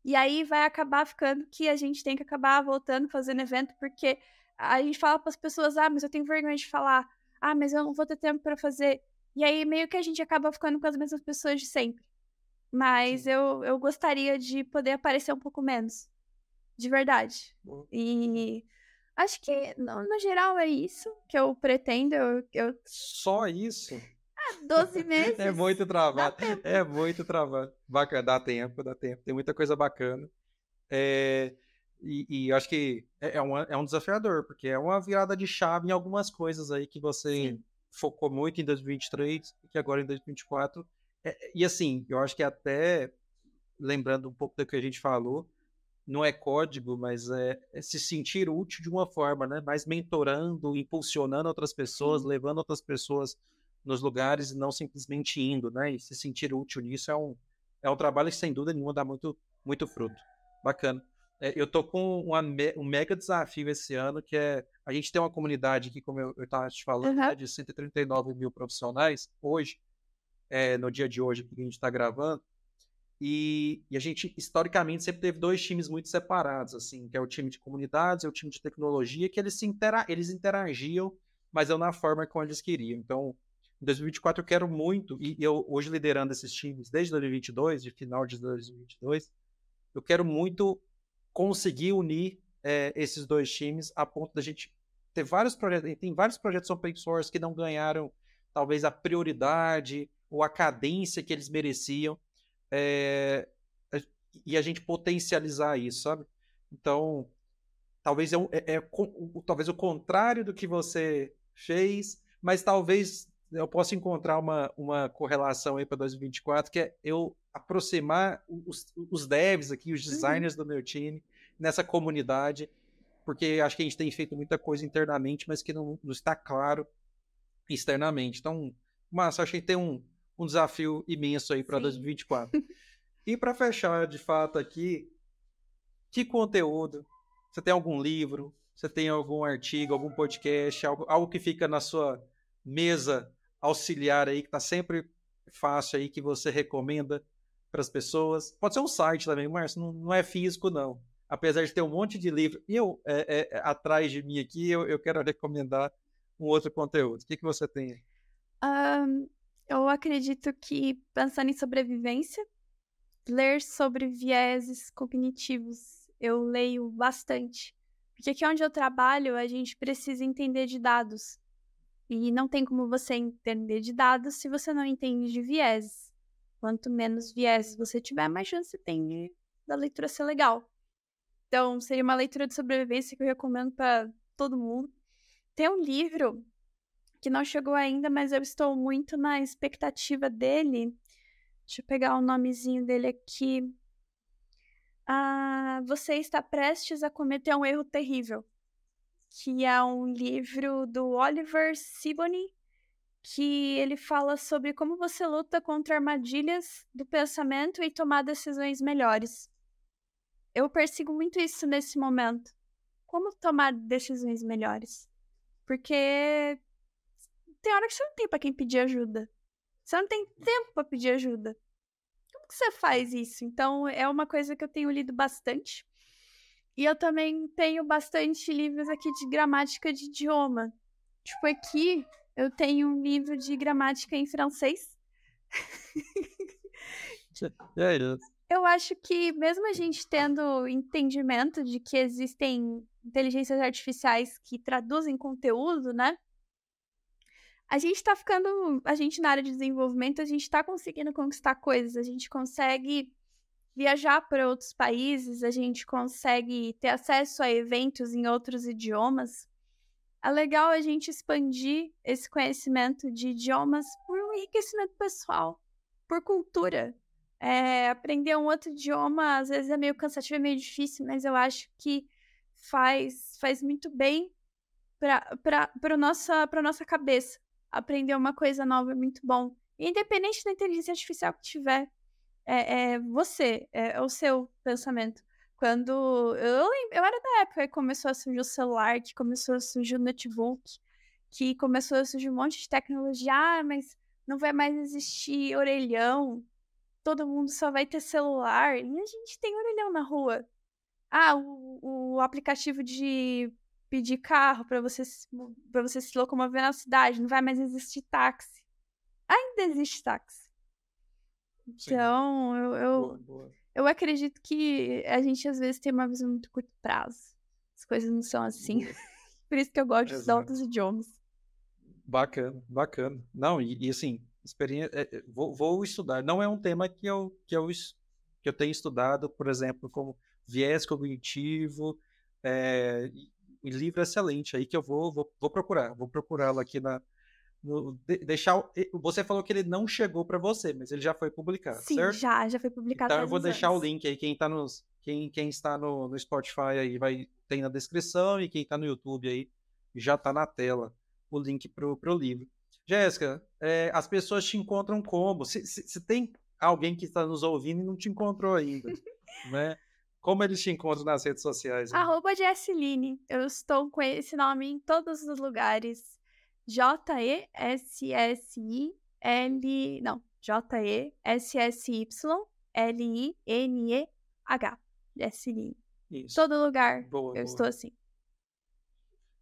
E aí vai acabar ficando que a gente tem que acabar voltando fazendo evento, porque a gente fala para as pessoas: ah, mas eu tenho vergonha de falar. Ah, mas eu não vou ter tempo para fazer. E aí meio que a gente acaba ficando com as mesmas pessoas de sempre. Mas eu, eu gostaria de poder aparecer um pouco menos. De verdade. E acho que, no, no geral, é isso que eu pretendo. Eu, eu... Só isso? 12 meses. É muito travado. É muito travado. Bacana, dá tempo, dá tempo. Tem muita coisa bacana. É, e, e acho que é, é, um, é um desafiador, porque é uma virada de chave em algumas coisas aí que você Sim. focou muito em 2023 e que agora em 2024. É, e assim, eu acho que até lembrando um pouco do que a gente falou, não é código, mas é, é, se sentir útil de uma forma, né? Mais mentorando, impulsionando outras pessoas, Sim. levando outras pessoas nos lugares e não simplesmente indo, né? E se sentir útil nisso é um, é um trabalho que, sem dúvida nenhuma, dá muito, muito fruto. Bacana. É, eu tô com uma, um mega desafio esse ano, que é a gente tem uma comunidade aqui, como eu estava te falando, uhum. de 139 mil profissionais hoje, é, no dia de hoje que a gente está gravando. E, e, a gente, historicamente, sempre teve dois times muito separados, assim, que é o time de comunidades e o time de tecnologia, que eles, se intera eles interagiam, mas não na forma como eles queriam. Então, em 2024 eu quero muito, e eu hoje liderando esses times desde 2022, de final de 2022, eu quero muito conseguir unir é, esses dois times a ponto da gente ter vários projetos, tem vários projetos open source que não ganharam talvez a prioridade ou a cadência que eles mereciam, é, e a gente potencializar isso, sabe? Então, talvez é, é, é, talvez o contrário do que você fez, mas talvez eu posso encontrar uma, uma correlação aí para 2024, que é eu aproximar os, os devs aqui, os uhum. designers uhum. do meu time, nessa comunidade, porque acho que a gente tem feito muita coisa internamente, mas que não, não está claro externamente. Então, massa, acho que tem um, um desafio imenso aí para 2024. e para fechar, de fato, aqui, que conteúdo? Você tem algum livro? Você tem algum artigo, algum podcast, algo, algo que fica na sua mesa auxiliar aí que está sempre fácil aí que você recomenda para as pessoas? Pode ser um site também, Márcio, não, não, é físico não. Apesar de ter um monte de livro, eu é, é, atrás de mim aqui, eu, eu quero recomendar um outro conteúdo. O que, que você tem? Um, eu acredito que pensando em sobrevivência, ler sobre vieses cognitivos, eu leio bastante. Porque aqui onde eu trabalho, a gente precisa entender de dados. E não tem como você entender de dados se você não entende de viés. Quanto menos viés você tiver, mais chance você tem da leitura ser legal. Então, seria uma leitura de sobrevivência que eu recomendo para todo mundo. Tem um livro que não chegou ainda, mas eu estou muito na expectativa dele. Deixa eu pegar o nomezinho dele aqui. Ah, você está prestes a cometer um erro terrível. que é um livro do Oliver Sibony, que ele fala sobre como você luta contra armadilhas do pensamento e tomar decisões melhores. Eu persigo muito isso nesse momento. Como tomar decisões melhores? Porque tem hora que você não tem para quem pedir ajuda. Você não tem tempo para pedir ajuda. Como que você faz isso? Então, é uma coisa que eu tenho lido bastante. E eu também tenho bastante livros aqui de gramática de idioma. Tipo, aqui eu tenho um livro de gramática em francês. Eu acho que mesmo a gente tendo entendimento de que existem inteligências artificiais que traduzem conteúdo, né? A gente tá ficando, a gente na área de desenvolvimento, a gente tá conseguindo conquistar coisas, a gente consegue viajar para outros países, a gente consegue ter acesso a eventos em outros idiomas. É legal a gente expandir esse conhecimento de idiomas por um enriquecimento pessoal, por cultura. É, aprender um outro idioma às vezes é meio cansativo, é meio difícil, mas eu acho que faz, faz muito bem para a nossa, nossa cabeça. Aprender uma coisa nova é muito bom. Independente da inteligência artificial que tiver, é, é você, é, é, o seu pensamento. Quando eu, eu era da época que começou a surgir o celular, que começou a surgir o notebook, que começou a surgir um monte de tecnologia, ah, mas não vai mais existir orelhão, todo mundo só vai ter celular. E a gente tem orelhão na rua. Ah, o, o aplicativo de pedir carro para você, pra você se locomover na cidade, não vai mais existir táxi. Ainda existe táxi. Então, eu, eu, boa, boa. Eu acredito que a gente às vezes tem uma visão muito curto prazo. As coisas não são assim. Por isso que eu gosto de estudar outros idiomas. Bacana, bacana. Não, e, e assim, experiência, é, é, vou, vou, estudar. Não é um tema que eu, que eu, que eu tenho estudado, por exemplo, como viés cognitivo. É, um livro excelente aí que eu vou, vou, vou procurar. Vou procurá-lo aqui na. No, de, deixar, você falou que ele não chegou para você, mas ele já foi publicado, Sim, certo? já, já foi publicado. Então eu vou deixar anos. o link aí, quem tá nos, quem, quem está no, no Spotify aí vai tem na descrição e quem está no YouTube aí já está na tela o link pro, pro livro. Jéssica, é, as pessoas te encontram como? Se, se, se, tem alguém que está nos ouvindo e não te encontrou ainda, né? Como eles te encontram nas redes sociais? Né? Arroba Jesseline. Eu estou com esse nome em todos os lugares. J-E-S-S-I-L... Não. J-E-S-S-Y-L-I-N-E-H. Jesseline. Isso. Todo lugar boa, eu boa. estou assim.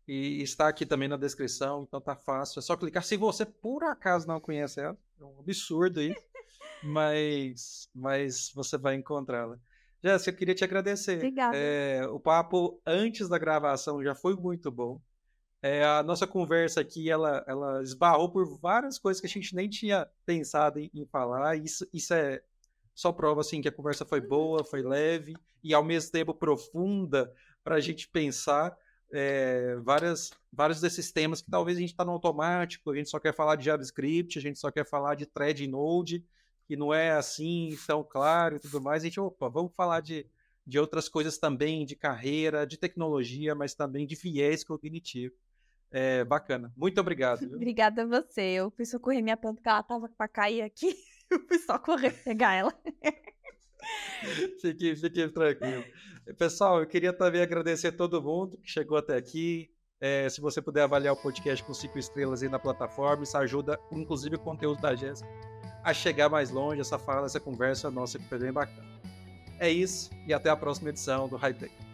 E está aqui também na descrição, então tá fácil. É só clicar. Se você por acaso não conhece ela, é um absurdo aí, mas, mas você vai encontrá-la. Jéssica, eu queria te agradecer. Obrigada. É, o papo antes da gravação já foi muito bom. É, a nossa conversa aqui, ela, ela esbarrou por várias coisas que a gente nem tinha pensado em, em falar. Isso, isso é só prova assim que a conversa foi boa, foi leve e ao mesmo tempo profunda para a gente pensar é, várias, vários desses temas que talvez a gente está no automático, a gente só quer falar de JavaScript, a gente só quer falar de thread Node, que não é assim tão claro e tudo mais. A gente, opa, vamos falar de, de outras coisas também, de carreira, de tecnologia, mas também de viés cognitivo. É, bacana. Muito obrigado. Viu? Obrigada a você. Eu fui socorrer minha planta, porque ela tava para cair aqui. Eu fui só correr pegar ela. fique, fique tranquilo. Pessoal, eu queria também agradecer a todo mundo que chegou até aqui. É, se você puder avaliar o podcast com cinco estrelas aí na plataforma, isso ajuda, inclusive, o conteúdo da Jéssica a chegar mais longe, essa fala, essa conversa nossa que foi bem bacana. É isso e até a próxima edição do High Tech.